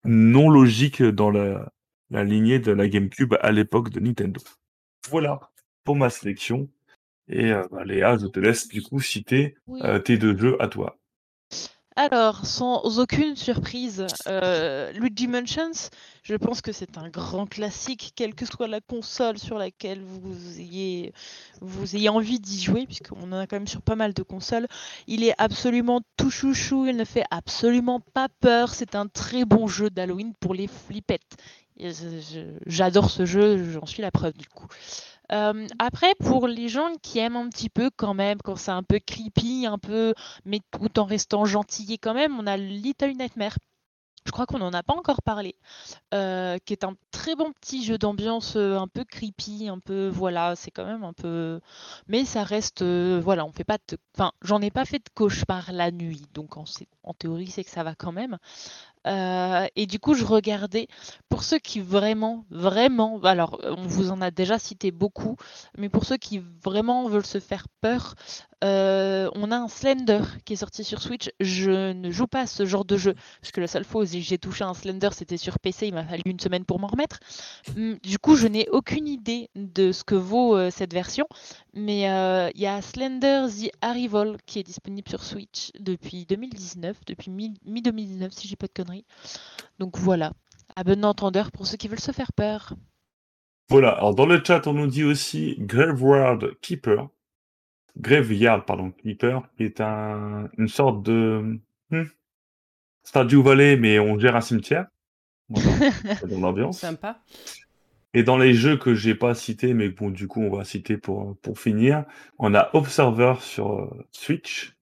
non logiques dans la, la lignée de la GameCube à l'époque de Nintendo. Voilà pour ma sélection. Et euh, bah, Léa, je te laisse du coup citer Oui. euh, tes deux jeux à toi. Alors, sans aucune surprise, euh, Luigi Mansions, je pense que c'est un grand classique, quelle que soit la console sur laquelle vous ayez, vous ayez envie d'y jouer, puisqu'on en a quand même sur pas mal de consoles. Il est absolument tout chouchou, il ne fait absolument pas peur, c'est un très bon jeu d'Halloween pour les flippettes. J'adore ce jeu, j'en suis la preuve du coup. Après, pour les gens qui aiment un petit peu quand même, quand c'est un peu creepy, un peu, mais tout en restant gentil quand même, on a Little Nightmare. Je crois qu'on n'en a pas encore parlé, qui est un très bon petit jeu d'ambiance, un peu creepy, un peu, voilà, c'est quand même un peu, mais ça reste, voilà, on fait pas de, enfin, j'en ai pas fait de cauchemar la nuit, donc en théorie c'est que ça va quand même. Et du coup, je regardais pour ceux qui vraiment, vraiment, alors on vous en a déjà cité beaucoup, mais pour ceux qui vraiment veulent se faire peur, euh, on a un Slender qui est sorti sur Switch. Je ne joue pas à ce genre de jeu, parce que la seule fois où j'ai touché un Slender, c'était sur PC, il m'a fallu une semaine pour m'en remettre. Hum, Du coup, je n'ai aucune idée de ce que vaut euh, cette version, mais euh, il y a Slender The Arrival qui est disponible sur Switch depuis 2019, depuis mi- mi-2019 si j'ai pas de conneries. Donc voilà, à bon entendeur pour ceux qui veulent se faire peur. Voilà, alors dans le chat, on nous dit aussi Graveyard Keeper. Graveyard, pardon, Keeper, qui est un, une sorte de hmm, Stardew Valley, mais on gère un cimetière. Voilà, c'est dans l'ambiance. Sympa. Et dans les jeux que j'ai pas cités, mais bon, du coup, on va citer pour, pour finir, on a Observer sur euh, Switch,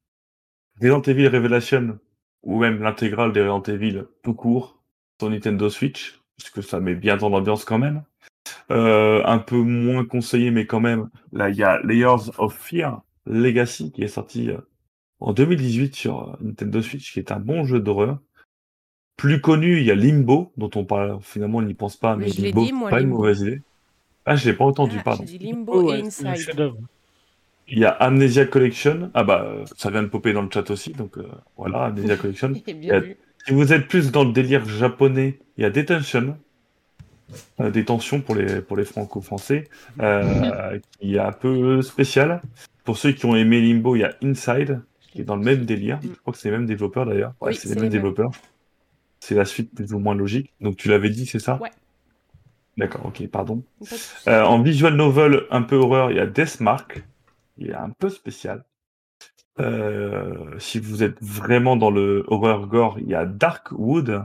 Resident Evil Revelation, ou même l'intégrale des Resident Evil tout court sur Nintendo Switch, puisque ça met bien dans l'ambiance quand même. Euh, un peu moins conseillé, mais quand même, là, il y a Layers of Fear Legacy qui est sorti euh, en 2018 sur euh, Nintendo Switch, qui est un bon jeu d'horreur. Plus connu, il y a Limbo, dont on parle, finalement, on n'y pense pas, Mais Limbo, dit, moi, pas une mauvaise idée. Ah, je l'ai pas entendu, Ah, pardon. Dit Limbo Oh, et Inside. Il y a Amnesia Collection. Ah bah, ça vient de popper dans le chat aussi, donc euh, voilà, Amnesia Collection. Bien Yeah. vu. Si vous êtes plus dans le délire japonais, il y a Detention, euh, détention pour les, pour les franco-français, euh, qui est un peu spécial. Pour ceux qui ont aimé Limbo, il y a Inside, qui est dans le même délire. Je crois que c'est les mêmes développeurs d'ailleurs. Ouais, Oui, c'est les mêmes développeurs. C'est la suite plus ou moins logique. Donc tu l'avais dit, c'est ça Ouais. D'accord, ok, pardon. Euh, en visual novel un peu horreur, il y a Deathmark. il est un peu spécial. Euh, si vous êtes vraiment dans le horror gore, il y a Darkwood,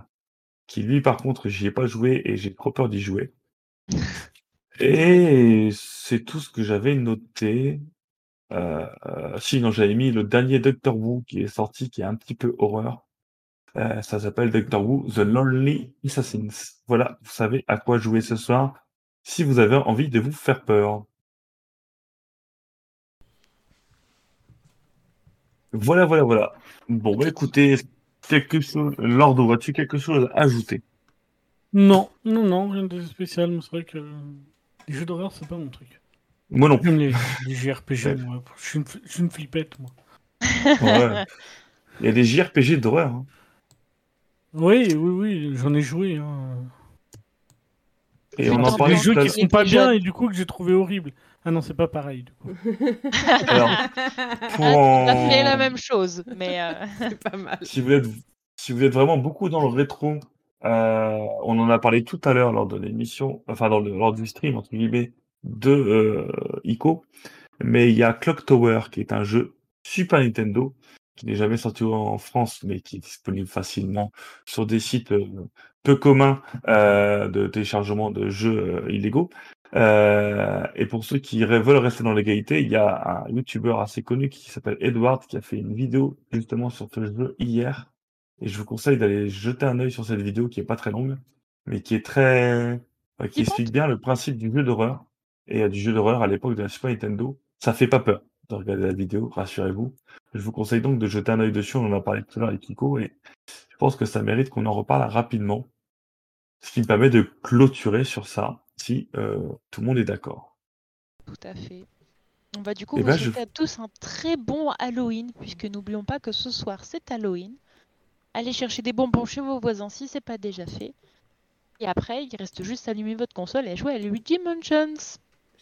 qui lui par contre j'y ai pas joué et j'ai trop peur d'y jouer. Et c'est tout ce que j'avais noté. Euh, euh, si non, j'avais mis le dernier Doctor Who qui est sorti, qui est un petit peu horreur. Euh, ça s'appelle Doctor Who The Lonely Assassins. Voilà, vous savez à quoi jouer ce soir si vous avez envie de vous faire peur. Voilà, voilà, voilà. Bon, bah écoutez, quelque chose. Lord, as-tu quelque chose à ajouter? Non, non, non, rien de spécial, mais c'est vrai que les jeux d'horreur, c'est pas mon truc. Moi non plus. Les, les JRPG, moi, je suis une, je suis une flippette, moi. Ouais. Il y a des JRPG d'horreur. hein. Oui, oui, oui, j'en ai joué. Hein. Et on en parlait des jeux qui sont pas bien et du coup que j'ai trouvé horrible. Ah non, c'est pas pareil, du coup. Alors, pour On a fait la même chose, mais euh, C'est pas mal. si vous êtes si vous êtes vraiment beaucoup dans le rétro, euh, on en a parlé tout à l'heure lors de l'émission, enfin dans le, lors du stream entre guillemets de euh, Ico, mais il y a Clock Tower qui est un jeu Super Nintendo qui n'est jamais sorti en France mais qui est disponible facilement sur des sites peu communs euh, de téléchargement de jeux illégaux. Euh, et pour ceux qui veulent rester dans l'égalité, il y a un YouTuber assez connu qui s'appelle Edward qui a fait une vidéo justement sur ce jeu hier. Et je vous conseille d'aller jeter un œil sur cette vidéo qui est pas très longue, mais qui est très, euh, qui explique bien le principe du jeu d'horreur et euh, du jeu d'horreur à l'époque de la Super Nintendo. Ça fait pas peur de regarder la vidéo, rassurez-vous. Je vous conseille donc de jeter un œil dessus. On en a parlé tout à l'heure avec Kiko et je pense que ça mérite qu'on en reparle rapidement. Ce qui me permet de clôturer sur ça, si euh, tout le monde est d'accord. tout à fait. On va du coup Eh vous ben, je- souhaiter à tous un très bon Halloween, puisque n'oublions pas que ce soir c'est Halloween. Allez chercher des bonbons chez vos voisins si c'est pas déjà fait. Et après, il reste juste à allumer votre console et jouer à Luigi Mansions.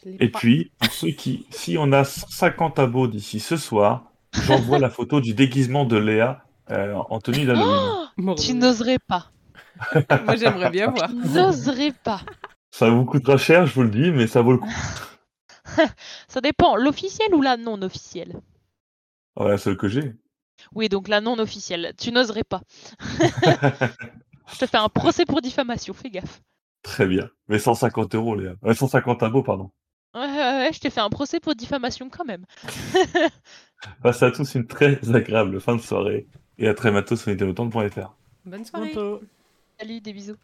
Et pas. puis, pour ceux qui, si on a 150 abos d'ici ce soir, j'envoie la photo du déguisement de Léa euh, en tenue d'Halloween. Oh, tu n'oserais pas. Moi, j'aimerais bien voir. Tu n'oserais pas. Ça vous coûtera cher, je vous le dis, mais ça vaut le coup. Ça dépend, l'officiel ou la non officielle Voilà, celle que j'ai. Oui, donc la non officielle. Tu n'oserais pas. Je te fais un procès pour diffamation, fais gaffe. Très bien. Mais 150 euros, Léa. Euh, 150 abos, pardon. Ouais, ouais, ouais, je t'ai fait un procès pour diffamation quand même. Passez à tous une très agréable fin de soirée. Et à très bientôt sur nintendo.fr. Bonne soirée. Bientôt. Salut, des bisous.